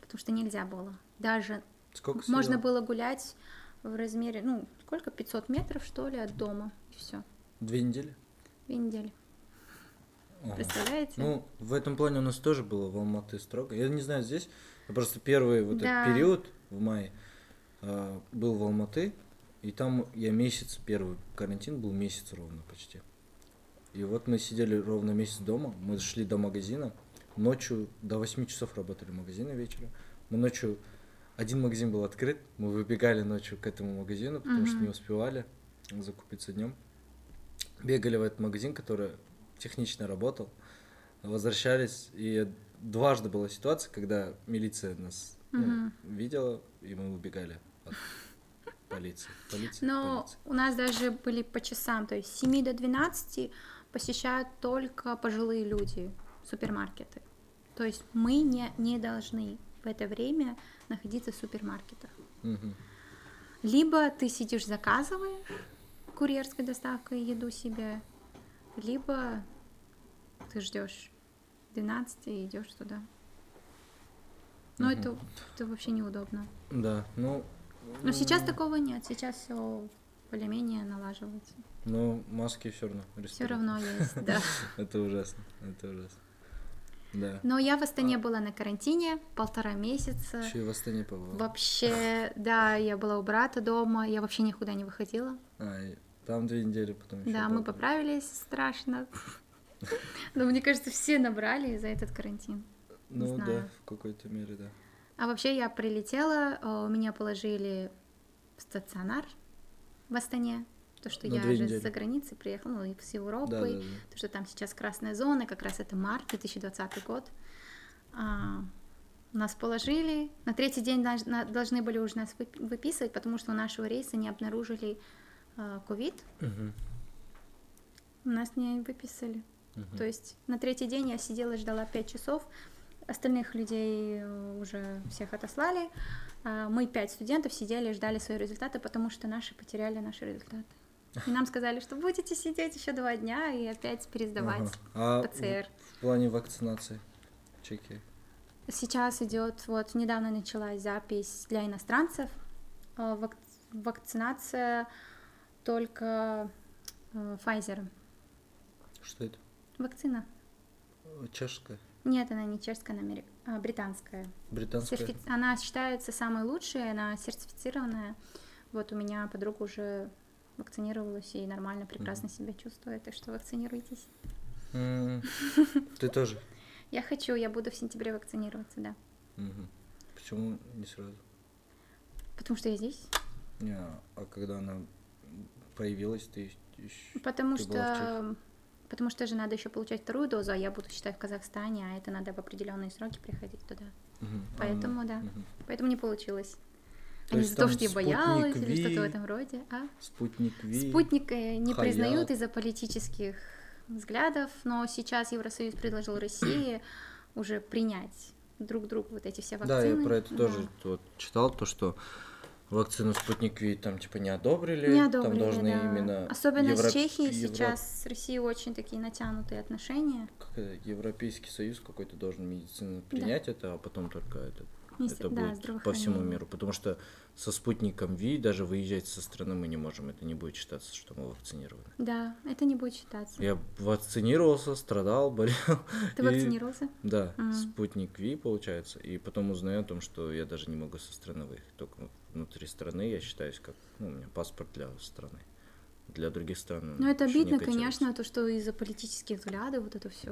Потому что нельзя было. Даже Сколько можно сидел? было гулять в размере, ну, сколько, 500 метров, что ли, от дома. Все, Две недели? две недели. Ага. Представляете? Ну, в этом плане у нас тоже было в Алматы строго. Я не знаю, здесь просто первый вот Да. этот период в мае а, был в Алматы, и там я месяц, первый карантин был месяц ровно почти. И вот мы сидели ровно месяц дома, мы шли до магазина, ночью до 8 часов работали магазины вечером. Мы ночью, один магазин был открыт, мы выбегали ночью к этому магазину, потому что Мгм. не успевали закупиться днем. Бегали в этот магазин, который технично работал, возвращались, и дважды была ситуация, когда милиция нас ну, Мгм. видела, и мы убегали от полиции. Полиция, Но полиция. у нас даже были по часам, то есть с 7 до 12 посещают только пожилые люди супермаркеты. То есть мы не, не должны в это время находиться в супермаркетах. Мгм. Либо ты сидишь, заказываешь курьерской доставкой еду себе, либо ты ждешь 12 и идешь туда. Но Мгм. это, это вообще неудобно. Да, ну... Но сейчас такого нет, сейчас все более-менее налаживается. Но маски все равно. Все равно есть, да. Это ужасно, это ужасно. Да. Но я в Астане была на карантине полтора месяца. Еще и в Астане побывал. Вообще, да, я была у брата дома, я вообще никуда не выходила. А, там две недели потом еще. Да, мы поправились страшно. Но мне кажется, все набрали за этот карантин. Ну да, в какой-то мере, да. А вообще я прилетела, э, меня положили в стационар в Астане, то, что На я две же недели. за границы приехала, ну, и с Европы, Да, да, да. то, что там сейчас красная зона, как раз это март 2020 год. А, нас положили, на третий день должны были уже нас выпи- выписывать, потому что у нашего рейса не обнаружили э, ковид, Мгм, нас не выписали. мгм. То есть на третий день я сидела и ждала 5 часов. Остальных людей э, уже всех отослали. А Мы, пять студентов, сидели и ждали свои результаты, потому что наши потеряли наши результаты. И нам сказали, что будете сидеть еще два дня и опять пересдавать Ага. А ПЦР. в плане вакцинации в Чехии? Сейчас идет, вот недавно началась запись для иностранцев. Э, вак- Вакцинация только э, Pfizer. Что это? Вакцина. Чешская? Нет, она не чешская, она амери- а, британская. Британская? Сертифи- Она считается самой лучшей, она сертифицированная. Вот у меня подруга уже вакцинировалась и нормально, прекрасно себя чувствует, так что вакцинируйтесь. М, Ты тоже? Я хочу, я буду в сентябре вакцинироваться, да. Мгм. Почему не сразу? Потому что я здесь. Не, а когда она появилась, ты ещё- Потому Ты что потому что же надо еще получать вторую дозу, а я буду считать в Казахстане, а это надо в определенные сроки приходить туда. А, Поэтому ну, да. мгм. Поэтому не получилось. То а не за то, там что я боялась или Ви, что-то в этом роде. А? Спутник Ви. Спутник э, не Хаят. признают из-за политических взглядов, но сейчас Евросоюз предложил России уже принять друг другу вот эти все Да, вакцины. я про это Да. тоже вот читал, то, что вакцину Спутник Ви там типа не одобрили. Не там одобрили, должны да. именно... Особенно Евро- с Чехией Евро- сейчас с Россией очень такие натянутые отношения. как это, Европейский Союз какой-то должен медицину принять это, а потом только это, Вместе- это да, будет по всему миру. Потому что со спутником Ви даже выезжать со страны мы не можем. Это не будет считаться, что мы вакцинированы. Да, это не будет считаться. Я вакцинировался, страдал, болел. Ты и- вакцинировался? Да, Мгм. спутник Ви, получается. И потом узнаю о том, что я даже не могу со страны выехать. Только внутри страны я считаюсь как... Ну, у меня паспорт для страны. Для других стран. Ну, это обидно, конечно, то, что из-за политических взглядов вот это все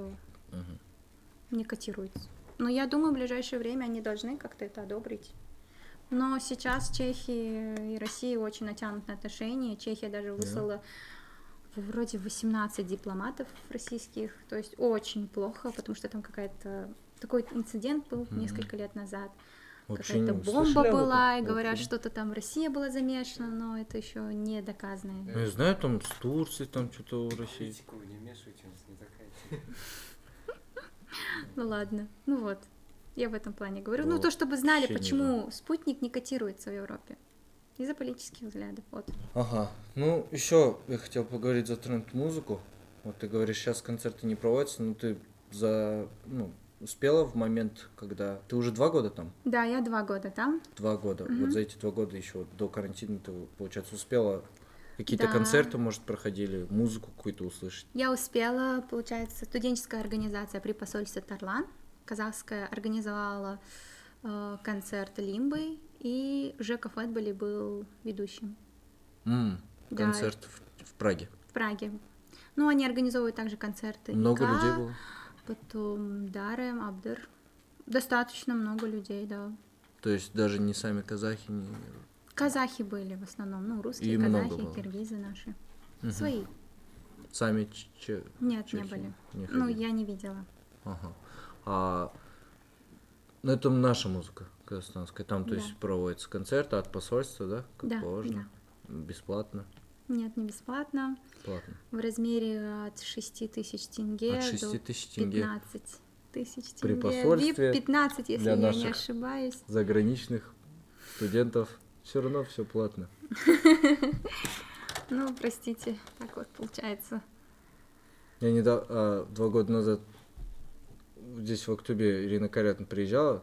Мгм. не котируется. Но я думаю, в ближайшее время они должны как-то это одобрить. Но сейчас Чехия и Россия очень натянутые отношения. Чехия даже выслала вроде 18 дипломатов российских. То есть очень плохо, потому что там какая-то... Такой инцидент был Мгм. несколько лет назад. Какая-то бомба была, и говорят, что-то там Россия была замешана, но это еще не доказано. Ну, я знаю, там с Турцией, там что-то у России. Не вмешивайте, у нас не такая. Ну ладно, ну вот. Я в этом плане говорю. Ну, Вот, то, чтобы знали, почему спутник не котируется в Европе. Из-за политических взглядов. Вот. Ага. Ну, еще я хотел поговорить, затронуть музыку. Вот ты говоришь, сейчас концерты не проводятся, но ты за... Ну, успела в момент, когда... Ты уже два года там? Да, я два года там. Два года. Мгм. Вот за эти два года еще до карантина ты, получается, успела какие-то Да. концерты, может, проходили, музыку какую-то услышать. Я успела, получается, студенческая организация при посольстве Тарлан, казахская, организовала э, концерт Лимбы, и Жека Фэтболи был ведущим М, Да. концерт в, в Праге. в Праге. Ну, они организовывают также концерты. Много Ника, людей было. Потом Дарем, Абдер. Достаточно много людей, да. То есть даже не сами казахи, не... Казахи были в основном, ну, русские И казахи, киргизы наши. Мгм. Свои. Сами че- Нет, не чехи были. не Ну, я не видела. Ага. А ну, это наша музыка казахстанская. Там, то Да. есть, проводятся концерты от посольства, да? Как Да, положено. Бесплатно. Нет, не бесплатно. Платно. В размере от 6 тысяч тенге От до 6 тысяч тенге 15 тысяч При тенге. посольстве VIP 15, если для я не ошибаюсь. заграничных студентов все равно все платно. Ну, простите, так вот получается. Я недавно, два года назад здесь в Октябре Ирина Карятна приезжала,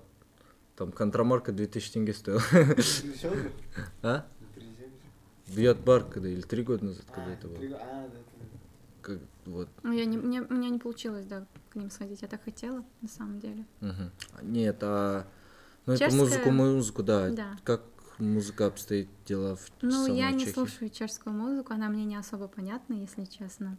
там контрамарка 2000 тенге стоила. А? Не? В Ятбар, когда, или три года назад, А, когда это было. А. Как, вот. Ну, я не, мне, у меня не получилось, да, к ним сходить. Я так хотела, на самом деле. Мгм. Нет, а... Ну, это Чешская? музыку, музыку, да. Да. Как музыка обстоит дела в Ну, самой я не Чехии? слушаю чешскую музыку, она мне не особо понятна, если честно.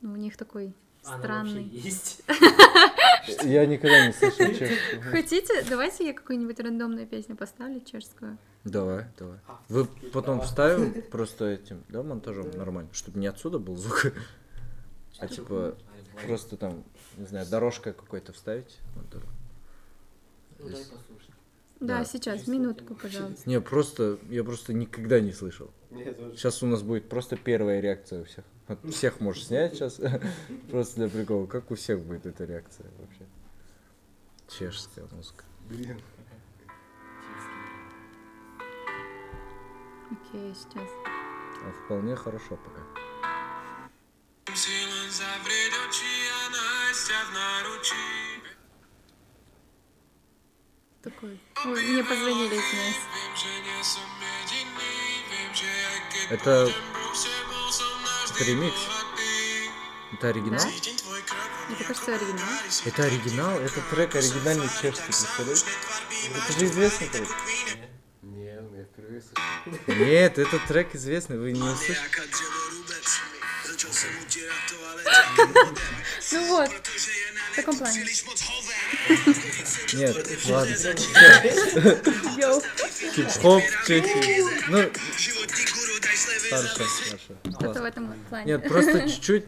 Ну, у них такой Она странный. есть. Я никогда не слышал чешскую. Хотите? Давайте я какую-нибудь рандомную песню поставлю чешскую. Давай, давай. А, Вы потом вставим просто этим, да, монтажом нормально, чтобы не отсюда был звук, а типа просто там, не знаю, дорожка какой-то вставить. Ну, дай Здесь. Да, Да. сейчас, минутку, пожалуйста. Не, просто, я просто никогда не слышал. Сейчас у нас будет просто первая реакция у всех. Вот всех можешь снять сейчас, просто для прикола. Как у всех будет эта реакция вообще? Чешская музыка. Блин. Окей, сейчас. А вполне хорошо пока. Силен завред очи, а Настя в наручи. Такой. Ой, мне позвонили, że jakie Это, это ремикс. Это оригинал? Да? Это кажется оригинал. Это оригинал? Это трек оригинальный чешский, представляешь? Это же известный трек. Не, я впервые слышу. Нет, этот трек известный, вы не toaletę. Ну вот, в таком плане. Нет, ладно. Yo. Хип-хоп, Чехии. Ну, хорошо, хорошо. Что-то в этом плане. Нет, просто чуть-чуть,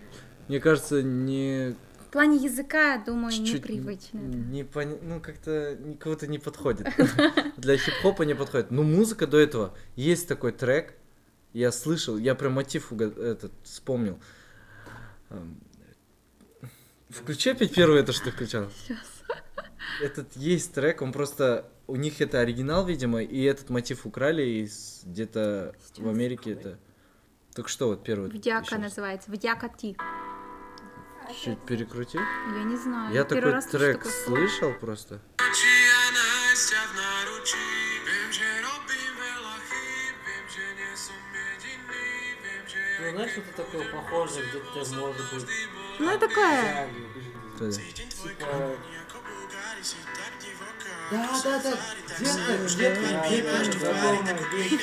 мне кажется, не... В плане языка, думаю, Чуть-чуть непривычно. это. не пон- Ну, как-то никого-то не подходит. Для хип-хопа не подходит. Ну, музыка до этого. Есть такой трек. Я слышал, я прям мотив этот вспомнил. Эм, Включи опять первое это, что ты включал. Этот есть трек, он просто... У них это оригинал, видимо, и этот мотив украли из где-то в. Америке это... Только что вот первый. Вдяка называется. Вдяка ти. Чуть перекрути. Я не знаю. Я такой раз трек слышал просто. А Ну, знаешь, что-то такое похожее, где-то может быть. Ну, такое. Типа... Да, да, да. Где-то знакомое, где-то.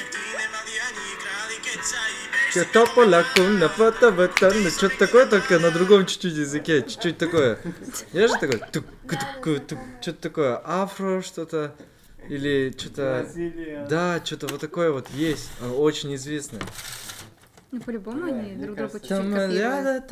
Что-то полякунна, фото что-то такое, только на другом чуть-чуть языке, чуть-чуть такое. Я же такой, что-то такое, афро что-то, или что-то... Бразилия. Да, что-то вот такое вот есть, а, очень известное. Ну, по-любому они друг кажется, чуть-чуть копируют.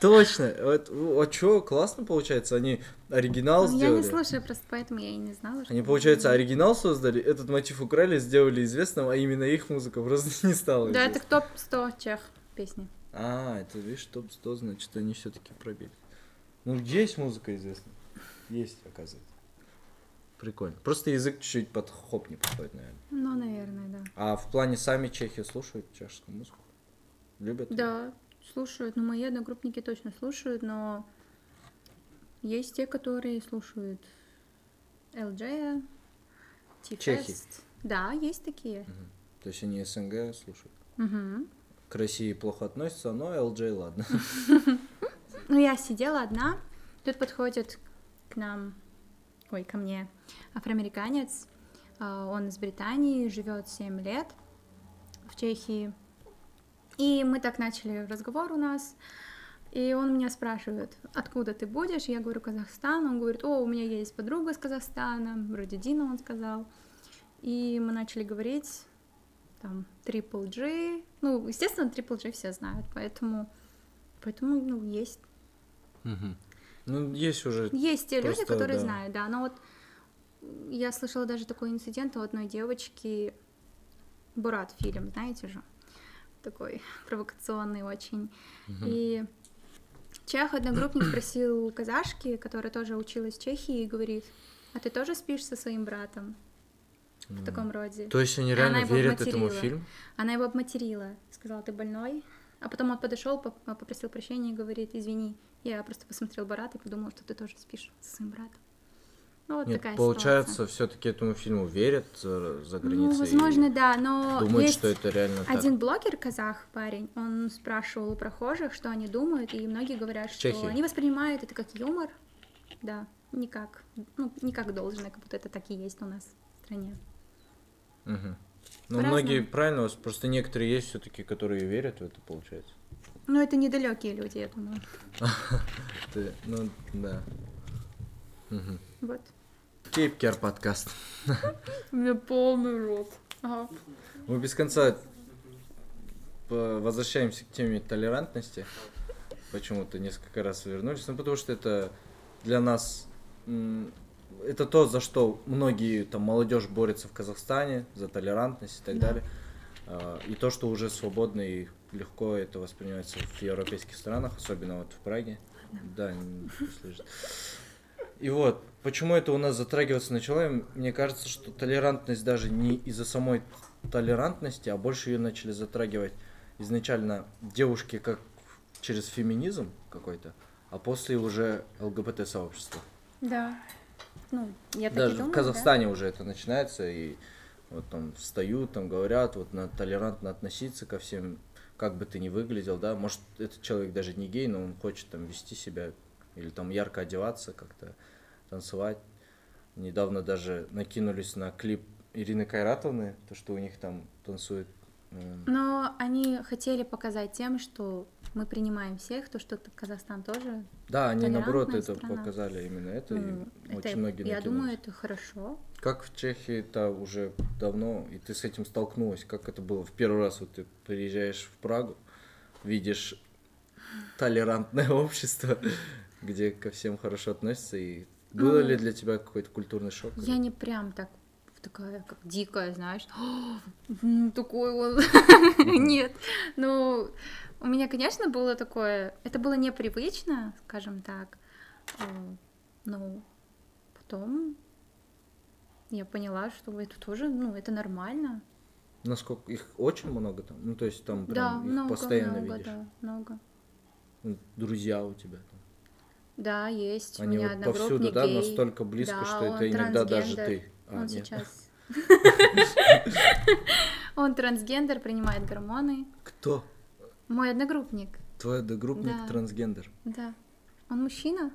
Точно. Вот, а чё, классно получается? Они оригинал Ну, Я не сделали. слушаю, просто поэтому я и не знала. что Они, получается, оригинал. создали, этот мотив украли, сделали известным, а именно их музыка просто не стала Да, это известной. топ-100 чех песни. А, это, видишь, топ-100, значит, они все таки пробили. Ну, есть музыка известная? Есть, оказывается. Прикольно. Просто язык чуть-чуть под хоп не подходит, наверное. Ну, наверное, да. А в плане сами чехи слушают чешскую музыку? Любят? Да, слушают. Ну, мои одногруппники точно слушают, но есть те, которые слушают LJ, Чехи. Да, есть такие. То есть они СНГ слушают? Мгм. К России плохо относятся, но LJ ладно. Ну, я сидела одна, тут подходит к нам, ой, ко мне афроамериканец, а, он из Британии, живет 7 лет в Чехии. И мы так начали разговор у нас, И он меня спрашивает, откуда ты будешь? Я говорю, Казахстан. Он говорит, о, у меня есть подруга из Казахстана, вроде Дина, он сказал. И мы начали говорить, там, Triple G. Ну, естественно, Triple G все знают, поэтому, поэтому, ну, есть. Мгм. Ну, есть уже... Есть те люди, которые да. знают, да. Но вот я слышала даже такой инцидент у одной девочки, Бурат фильм, знаете же, такой провокационный очень. И чех одногруппник спросил у казашки, которая тоже училась в Чехии, и говорит, а ты тоже спишь со своим братом? В таком роде. То есть они реально верят этому обматерила. фильму? Она его обматерила, сказала, ты больной? А потом он подошел, попросил прощения и говорит, извини, я просто посмотрел Барат и подумал, что ты тоже спишь со своим братом. Ну, вот Нет, такая получается, все-таки этому фильму верят за, за Ну, границей. возможно, и да, но Думают, есть что это реально один так. блогер, казах парень, он спрашивал у прохожих, что они думают, и многие говорят, что Чехии. они воспринимают это как юмор, да, не как, ну, не как должное, как будто это так и есть у нас в стране. Мгм. Ну, многие, правильно, просто некоторые есть все-таки, которые верят в это, получается. Но это недалекие люди, я думаю. Ну, да. Вот. Кейпкер подкаст. У меня полный рот. Мы без конца возвращаемся к теме толерантности. Почему-то несколько раз вернулись. Ну, потому что это для нас... Это то, за что многие там молодежь борется в Казахстане, за толерантность и так Да. далее. А, И то, что уже свободно и легко это воспринимается в европейских странах, особенно вот в Праге. Да, не слышит. И вот, почему это у нас затрагиваться начало, мне кажется, что толерантность даже не из-за самой толерантности, а больше ее начали затрагивать изначально девушки как через феминизм какой-то, а после уже ЛГБТ-сообщество. Да. Ну, я Даже думаю, в Казахстане уже это начинается, и вот там встают, там говорят, вот надо толерантно относиться ко всем, как бы ты ни выглядел, да, может, этот человек даже не гей, но он хочет там вести себя, или там ярко одеваться как-то, танцевать. Недавно даже накинулись на клип Ирины Кайратовны, то, что у них там танцует. Но они хотели показать тем, что мы принимаем всех, то, что Казахстан тоже. Да, они наоборот это страна. показали именно это, ну, и это- очень многие я накинулись. думаю, это хорошо. Как в Чехии это уже давно, и ты с этим столкнулась? Как это было в первый раз? Вот ты приезжаешь в Прагу, видишь толерантное общество, где ко всем хорошо относятся, и было Ну, ли для тебя какой-то культурный шок? Я не прям так такая, как дикая, знаешь, «М, такой он. Нет. Ну, у меня, конечно, было такое, это было непривычно, скажем так. Э, Но потом я поняла, что это тоже, ну, это нормально. Насколько их очень много там? Ну, то есть там Да, прям их много, постоянно много, видишь. да, много. Ну, Друзья у тебя там. Да, есть. Они у меня вот повсюду, да, гей. настолько близко, Да, что это иногда даже ты. А, Он нет. сейчас... Он трансгендер, принимает гормоны. Кто? Мой одногруппник, Твой одногруппник Да. трансгендер. да. Он мужчина.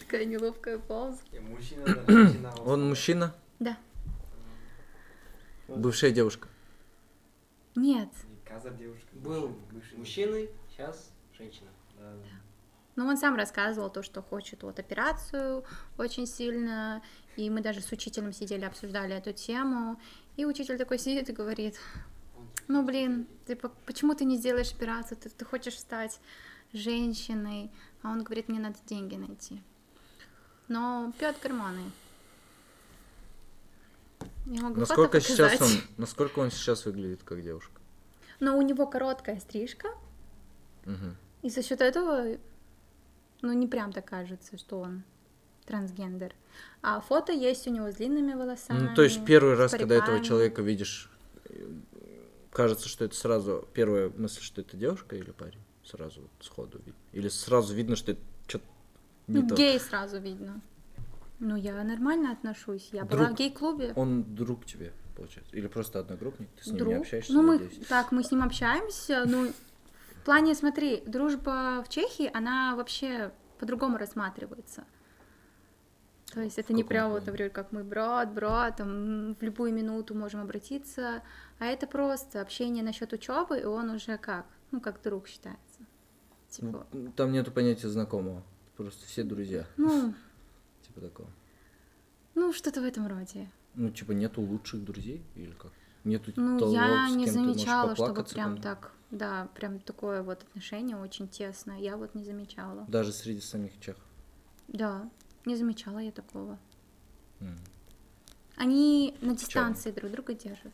Такая неловкая пауза. Мужчина, да, мужчина. Он мужчина? Да. Бывшая девушка? Нет. Каза девушка. Был бывший мужчиной, сейчас женщина. Да. Но он сам рассказывал то, что хочет вот операцию очень сильно. И мы даже с учителем сидели, обсуждали эту тему. И учитель такой сидит и говорит, ну блин, ты по- почему ты не сделаешь операцию? Ты, ты хочешь стать женщиной. А он говорит, мне надо деньги найти. Но пьет гормоны. Я могу Насколько сейчас он, насколько он сейчас выглядит как девушка? Но у него короткая стрижка, Мгм. и за счет этого, ну, не прям так кажется, что он трансгендер. А фото есть у него с длинными волосами. Ну, то есть первый раз, когда этого париками. человека видишь, кажется, что это сразу первая мысль, что это девушка или парень? Сразу сходу видно. Или сразу видно, что это что-то не Ну, то. гей сразу видно. Ну, я нормально отношусь. Я была Друг. в гей-клубе. Он друг тебе, получается? Или просто одногруппник? Ты с ним не общаешься? Ну, мы, надеюсь? так, мы с ним общаемся, ну, в плане, смотри, дружба в Чехии, она вообще по-другому рассматривается. То есть это не прям вот, например, как мы брат, брат, там в любую минуту можем обратиться, а это просто общение насчет учебы, и он уже как, ну как друг считается. Типа, Ну, Там нету понятия знакомого. Просто все друзья. ну, Типа такого. ну что-то в этом роде. Ну, типа, нету лучших друзей или как? Нету Ну, того, я не замечала, чтобы прям там? так, да, прям такое вот отношение очень тесное. Я вот не замечала. Даже среди самих чехов. Да, не замечала я такого. М. Они на дистанции друг друга держат,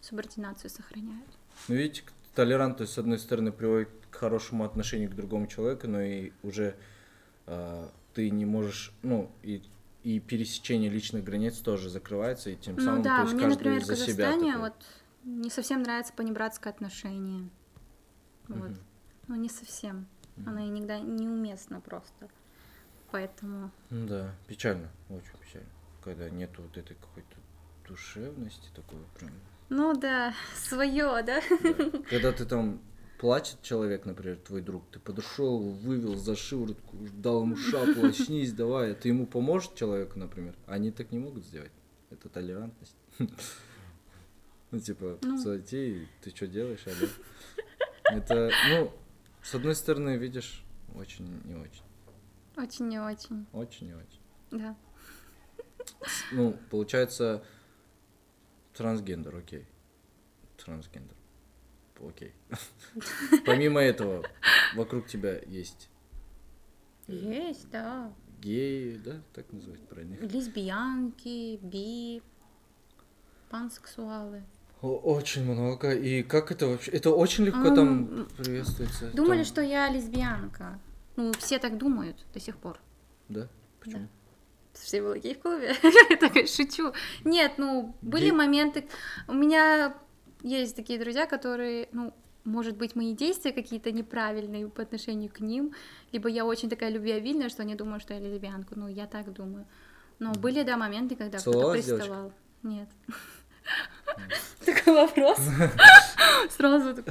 субординацию сохраняют. Ну, видите, толерантность, с одной стороны, приводит к хорошему отношению к другому человеку, но и уже а, ты не можешь, ну, и, и пересечение личных границ тоже закрывается, и тем Ну самым, да, то есть мне, каждый например, за себя такой. вот не совсем нравится понебратское отношение. Вот. Мгм. Ну, не совсем. Оно иногда неуместно просто. Поэтому... Ну Да, печально, очень печально, когда нету вот этой какой-то душевности такой прям. Ну да, свое, да? да. Когда ты там плачет человек, например, твой друг, ты подошел, вывел за шиворотку, дал ему шапку, очнись, давай, ты ему поможешь человеку, например. Они так не могут сделать. Это толерантность. Ну, типа, Ну. зайти, ты что делаешь, алло? Это, ну, с одной стороны, видишь, очень не очень. Очень не очень, Очень не очень. да. Ну, получается, трансгендер, окей. Трансгендер. Окей. Помимо этого, вокруг тебя есть Есть, да. геи, да, так называть правильно? Лесбиянки, би, пансексуалы. Очень много. И как это вообще? Это очень легко Ам, там приветствуется. Думали, там- что я лесбиянка. Ну, все так думают до сих пор. Да? Почему? Все было гей в клубе. Я так шучу. Нет, ну, были Гей- моменты. У меня есть такие друзья, которые, ну, может быть, мои действия какие-то неправильные по отношению к ним, либо я очень такая любвеобильная, что они думают, что я лесбиянка. Ну, я так думаю. Но были, да, моменты, когда кто-то приставал. Нет. Такой вопрос. Сразу.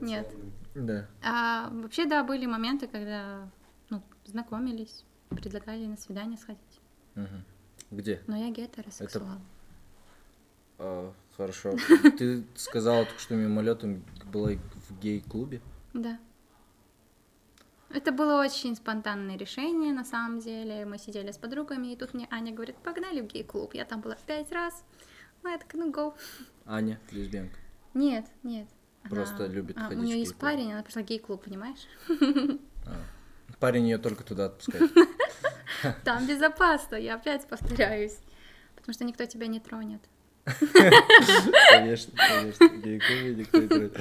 Нет. Да. А вообще, да, были моменты, когда, ну, знакомились, предлагали на свидание сходить. Где? Но я гетеросексуал. А, хорошо. Ты сказала только что мимолетом была в гей-клубе. Да. Это было очень спонтанное решение, на самом деле. Мы сидели с подругами, и тут мне Аня говорит, погнали в гей-клуб. Я там была пять раз. Ну, я так, ну, go. Аня, лесбиянка. Нет, нет. Просто любит а, ходить У нее есть парень, она пришла в гей-клуб, понимаешь? А. Парень ее только туда отпускает. Там безопасно, я опять повторяюсь. Потому что никто тебя не тронет. Конечно, конечно. В гей-клубе никто не трогает.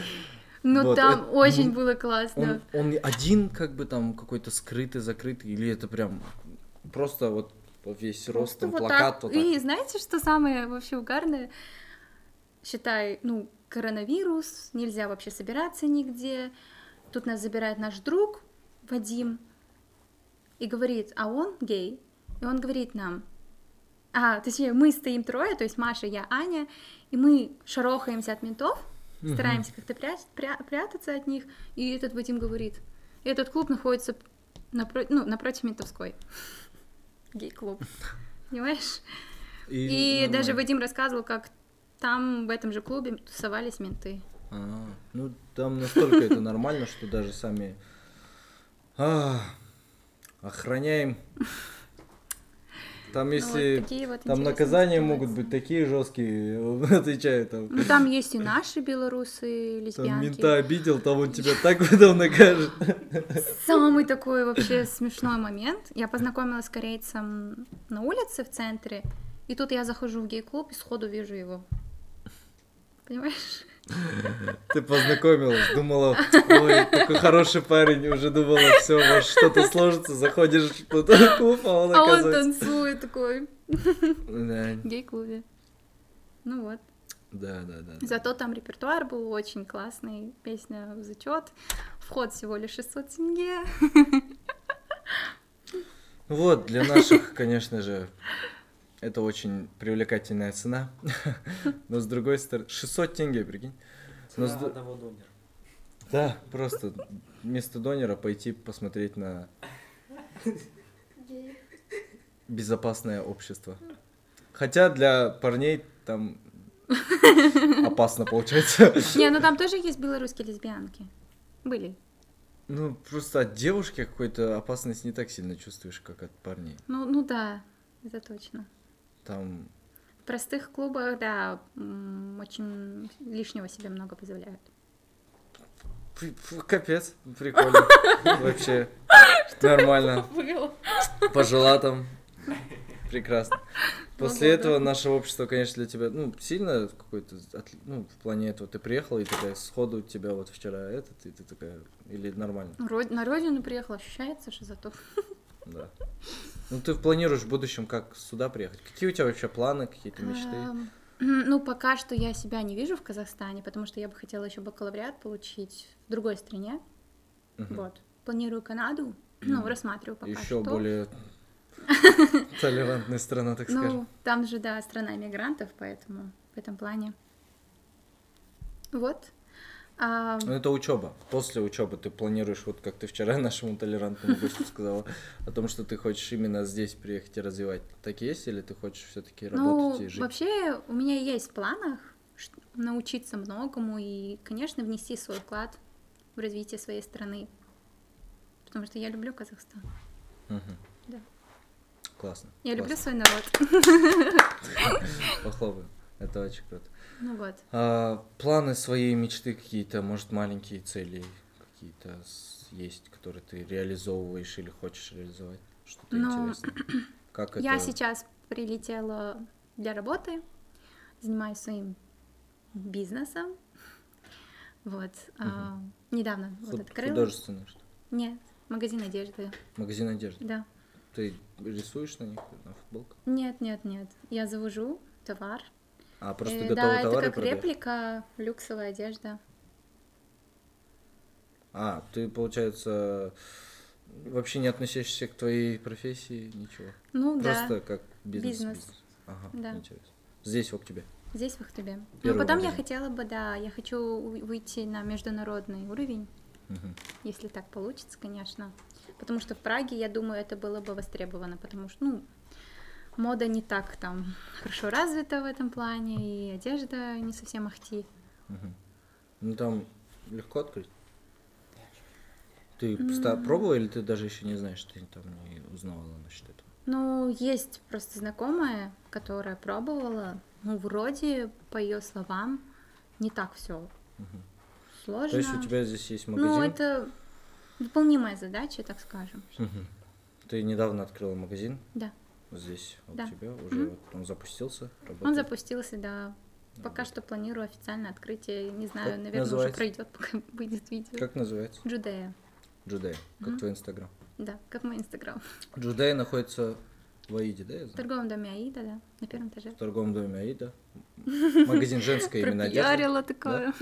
Ну, Вот, там это- очень ну, было классно. Он, он один как бы там какой-то скрытый, закрытый, или это прям просто вот весь рост, Просто там вот плакат, так. вот так. И знаете, что самое вообще угарное? Считай, ну, коронавирус, нельзя вообще собираться нигде. Тут нас забирает наш друг Вадим и говорит, а он гей. И он говорит нам, а, точнее, мы стоим трое, то есть Маша, я, Аня, и мы шарохаемся от ментов, стараемся как-то пря- пря- прятаться от них, и этот Вадим говорит, этот клуб находится напро- ну, напротив ментовской. Гей-клуб. Понимаешь? И нормально. даже Вадим рассказывал, как там в этом же клубе тусовались менты. А, ну там настолько это нормально, что даже сами а, охраняем. Там Ну, если вот такие вот там наказания ситуации. могут быть такие жесткие, отвечаю там. Ну, там есть и наши белорусы, Там лесбиянки. мента обидел, там он тебя так потом накажет. Самый такой вообще смешной момент. Я познакомилась с корейцем на улице в центре, и тут я захожу в гей-клуб и сходу вижу его. Понимаешь? Ты познакомилась, думала, ой, такой хороший парень, уже думала, все, может что-то сложится, заходишь в тот клуб, а он А он танцует такой Да, гей-клубе. Ну вот. да, да, да. да. Зато там репертуар был очень классный, песня в зачет. Вход всего лишь 600 тенге. Вот, для наших, конечно же, это очень привлекательная цена. Но с другой стороны, 600 тенге, прикинь. Но с Цена ду- одного донора. Да, просто вместо донера пойти посмотреть на... безопасное общество. Хотя для парней там опасно получается. Не, ну там тоже есть белорусские лесбиянки. Были. Ну, просто от девушки какой-то опасность не так сильно чувствуешь, как от парней. Ну, ну да, это точно. Там В простых клубах, да, очень лишнего себе много позволяют. капец, прикольно. Вообще нормально. Пожила там. Прекрасно. После Ну да, этого наше общество, конечно, для тебя, ну, сильно какой-то, ну, в плане этого, ты приехала и такая, сходу у тебя вот вчера этот, и ты такая, или нормально, На родину приехала, ощущается, что зато. да. Ну, ты планируешь в будущем как сюда приехать? Какие у тебя вообще планы, какие-то мечты? Эм, Ну, пока что я себя не вижу в Казахстане, потому что я бы хотела еще бакалавриат получить в другой стране. Мгм. Вот. Планирую Канаду. Ну, рассматриваю пока Еще что. более толерантная страна, так скажем. Ну, там же, да, страна иммигрантов, поэтому в этом плане. Вот. А, Ну, это учеба. После учебы ты планируешь, вот как ты вчера нашему толерантному гостю сказала, о том, что ты хочешь именно здесь приехать и развивать. Так есть, или ты хочешь все-таки ну, работать и жить? вообще, у меня есть в планах научиться многому и, конечно, внести свой вклад в развитие своей страны. Потому что я люблю Казахстан. Да. Классно. Я люблю свой народ. Похлопаем. Это очень круто. Ну вот. А, планы своей мечты какие-то, может, маленькие цели какие-то есть, которые ты реализовываешь или хочешь реализовать? Что-то Ну, интересное. Как Я это? сейчас прилетела для работы, занимаюсь своим бизнесом. Вот. а, недавно вот Худ- открыла. Художественное что? Нет, магазин одежды. Магазин одежды. Да. Ты рисуешь на них, на футболках? Нет, нет, нет. Я завожу товар. А, просто Э, готовые да, это товары как продаешь? реплика, люксовая одежда. А, ты, получается, вообще не относишься к твоей профессии, ничего. Ну Просто да, как бизнес. Бизнес. бизнес. Ага, Да. интересно. Здесь, в Октябре. здесь в Ахтубе. Но потом я магазин. хотела бы, да, я хочу выйти на международный уровень, Мгм. если так получится, конечно. Потому что в Праге, я думаю, это было бы востребовано, потому что, ну, мода не так там хорошо развита в этом плане, и одежда не совсем ахти. Мгм. Ну там легко открыть. Ты ста- пробовала или ты даже еще не знаешь, ты там не узнавала насчет этого? Ну, есть просто знакомая, которая пробовала, ну, вроде, по ее словам, не так все Мгм. сложно. То есть у тебя здесь есть магазин? Ну, это выполнимая задача, так скажем. Мгм. Ты недавно открыла магазин Да. Здесь, Да. у тебя уже Мгм. вот он запустился, Он работает. запустился, да. Пока Работает. что планирую официальное открытие. Не знаю, Как наверное, уже называется? пройдет, пока выйдет видео. Как называется? Джудея. Джудея, как Мгм. твой инстаграм. Да, как мой инстаграм. Джудея находится в Аиде, да, я В торговом доме Аида, да, на первом этаже. В торговом доме Аида. Магазин женской именно одежды. Такое.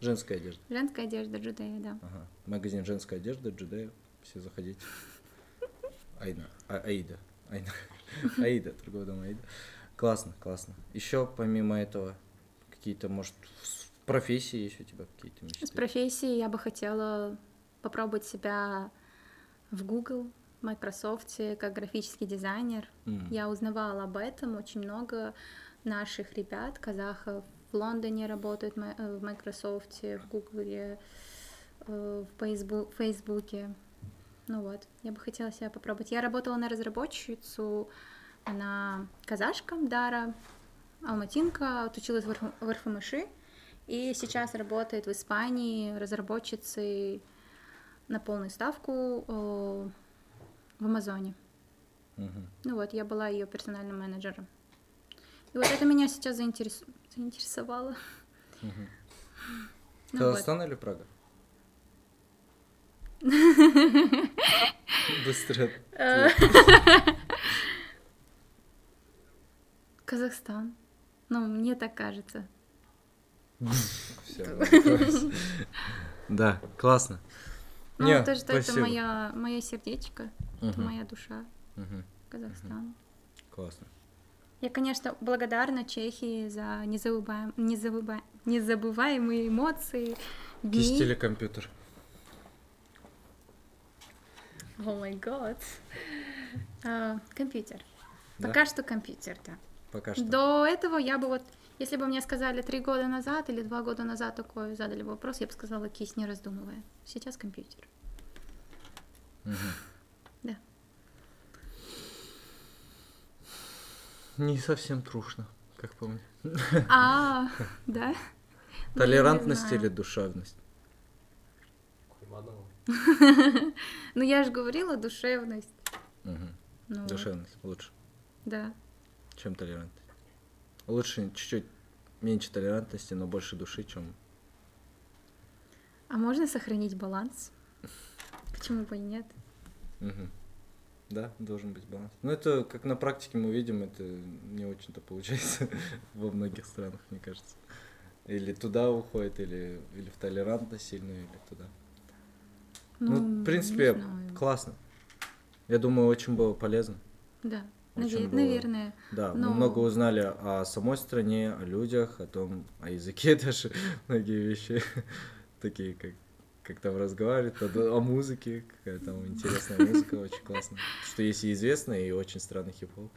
Женская одежда. Женская одежда Джудея, да. Ага. Магазин женской одежды, Джудея. Все заходите. Аида. А- Аида. Аида. Аида, торговый дом Аида. Классно, классно. Еще помимо этого, какие-то, может, профессии есть у тебя какие-то мечты? С профессией я бы хотела попробовать себя в Google, в Microsoft как графический дизайнер. М. Я узнавала об этом очень много наших ребят, казахов, в Лондоне работают э, в Microsoft, в Google, э, в Фейсбу- Фейсбуке. Ну вот, я бы хотела себя попробовать. Я работала на разработчицу, она казашка Дара, алматинка, отучилась в РФ- в РФМШ, и сейчас работает в Испании разработчицей на полную ставку э, в Амазоне. Мгм. Ну вот, я была ее персональным менеджером. И вот это меня сейчас заинтерес- заинтересовало. Мгм. Ну вот. Казахстан или Прага? Быстро. Казахстан. Ну, мне так кажется. Да, классно. Ну, то, что это моя, мое сердечко, это моя душа. Казахстан. Классно. Я, конечно, благодарна Чехии за незабываем, незабыва- незабываемые эмоции, дни. Кисть или компьютер? О май гад. А, Компьютер. Да? Пока что компьютер, да. Пока что. До этого я бы вот, если бы мне сказали три года назад или два года назад такой задали бы вопрос, я бы сказала кисть, не раздумывая. Сейчас компьютер. Да. Не совсем трушно, как по мне. А, да? Толерантность знаю. или душевность? Кульманова. Ну я же говорила душевность. Ну, Душевность лучше, Да. чем толерантность. Лучше чуть-чуть меньше толерантности, но больше души, чем... А можно сохранить баланс? Почему бы и нет? Да, должен быть баланс. Ну, это, как на практике мы видим, это не очень-то получается во многих странах, мне кажется. Или туда уходит, или, или в толерантность сильную, или туда. Ну, в не принципе, классно. Я думаю, очень было полезно. Да, очень было- наверное. Да, Но- мы много узнали о самой стране, о людях, о том, о языке даже, многие вещи такие, как, как там разговаривают, о, о музыке, какая там интересная музыка, очень классно. Что есть и известный, и очень странный хип-хоп,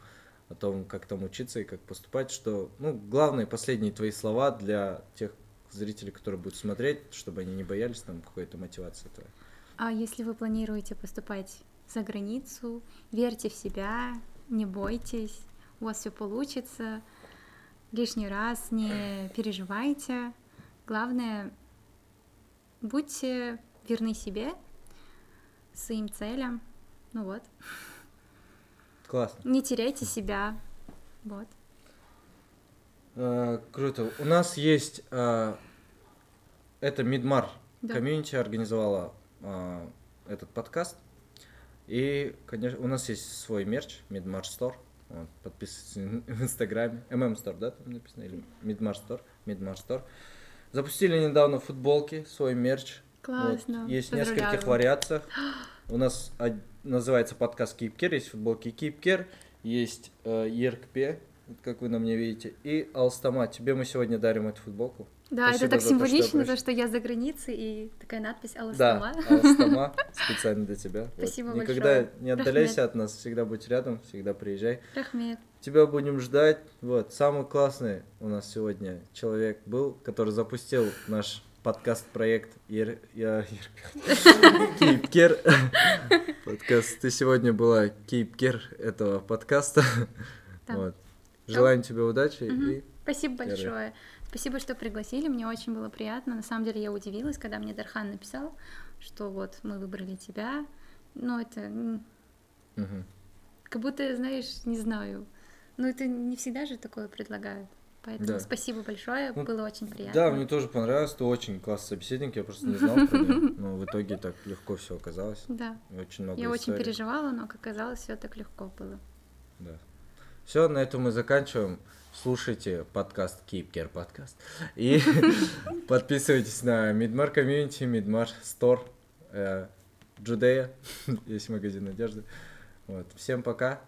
о том, как там учиться и как поступать, что, ну, главные последние твои слова для тех зрителей, которые будут смотреть, чтобы они не боялись там какой-то мотивации твоей. А если вы планируете поступать за границу, верьте в себя, не бойтесь, у вас все получится, лишний раз не переживайте. Главное, будьте верны себе, своим целям. Ну вот, Классно. не теряйте себя. Вот. Э, Круто. У нас есть э, это Мидмар Да. комьюнити организовала э, этот подкаст. И, конечно, у нас есть свой мерч, Мидмар Store. Вот, подписывайтесь в Инстаграме. MM Store, да, там написано? Или Мидмар Store? Мидмар Store. Запустили недавно футболки, свой мерч. Вот, Классно. Есть в нескольких вариациях. У нас называется подкаст Keep есть футболки Keep есть э, ERKP, вот как вы на мне видите, и Алстама. Тебе мы сегодня дарим эту футболку. Да, Спасибо это так символично, то, что я за границей, и такая надпись Да, Аластама. Специально для тебя. Вот. Спасибо Никогда большое. не отдаляйся от нас, всегда будь рядом, всегда приезжай. Рахмет. Тебя будем ждать. Вот, самый классный у нас сегодня человек был, который запустил наш подкаст-проект Ер... Я... Кейпкер. Подкаст. Ты сегодня была кейпкер этого подкаста. Вот. Желаем тебе удачи и Спасибо большое. Спасибо, что пригласили. Мне очень было приятно. На самом деле я удивилась, когда мне Дархан написал, что вот мы выбрали тебя. Ну, это Мгм. как будто, знаешь, не знаю. Ну, это не всегда же такое предлагают. Поэтому Да. спасибо большое, Ну, было очень приятно. Да, мне тоже понравилось. Ты очень классный собеседник. Я просто не знал про него. Но в итоге так легко все оказалось. Да. И очень много Я очень историй. переживала, но, как оказалось, все так легко было. Да. Все, на этом мы заканчиваем. Слушайте подкаст Keep подкаст. И подписывайтесь на Мидмар комьюнити, Мидмар Стор, Джудея. Есть магазин одежды. Вот. Всем пока.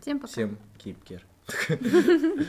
Всем пока. Всем Keep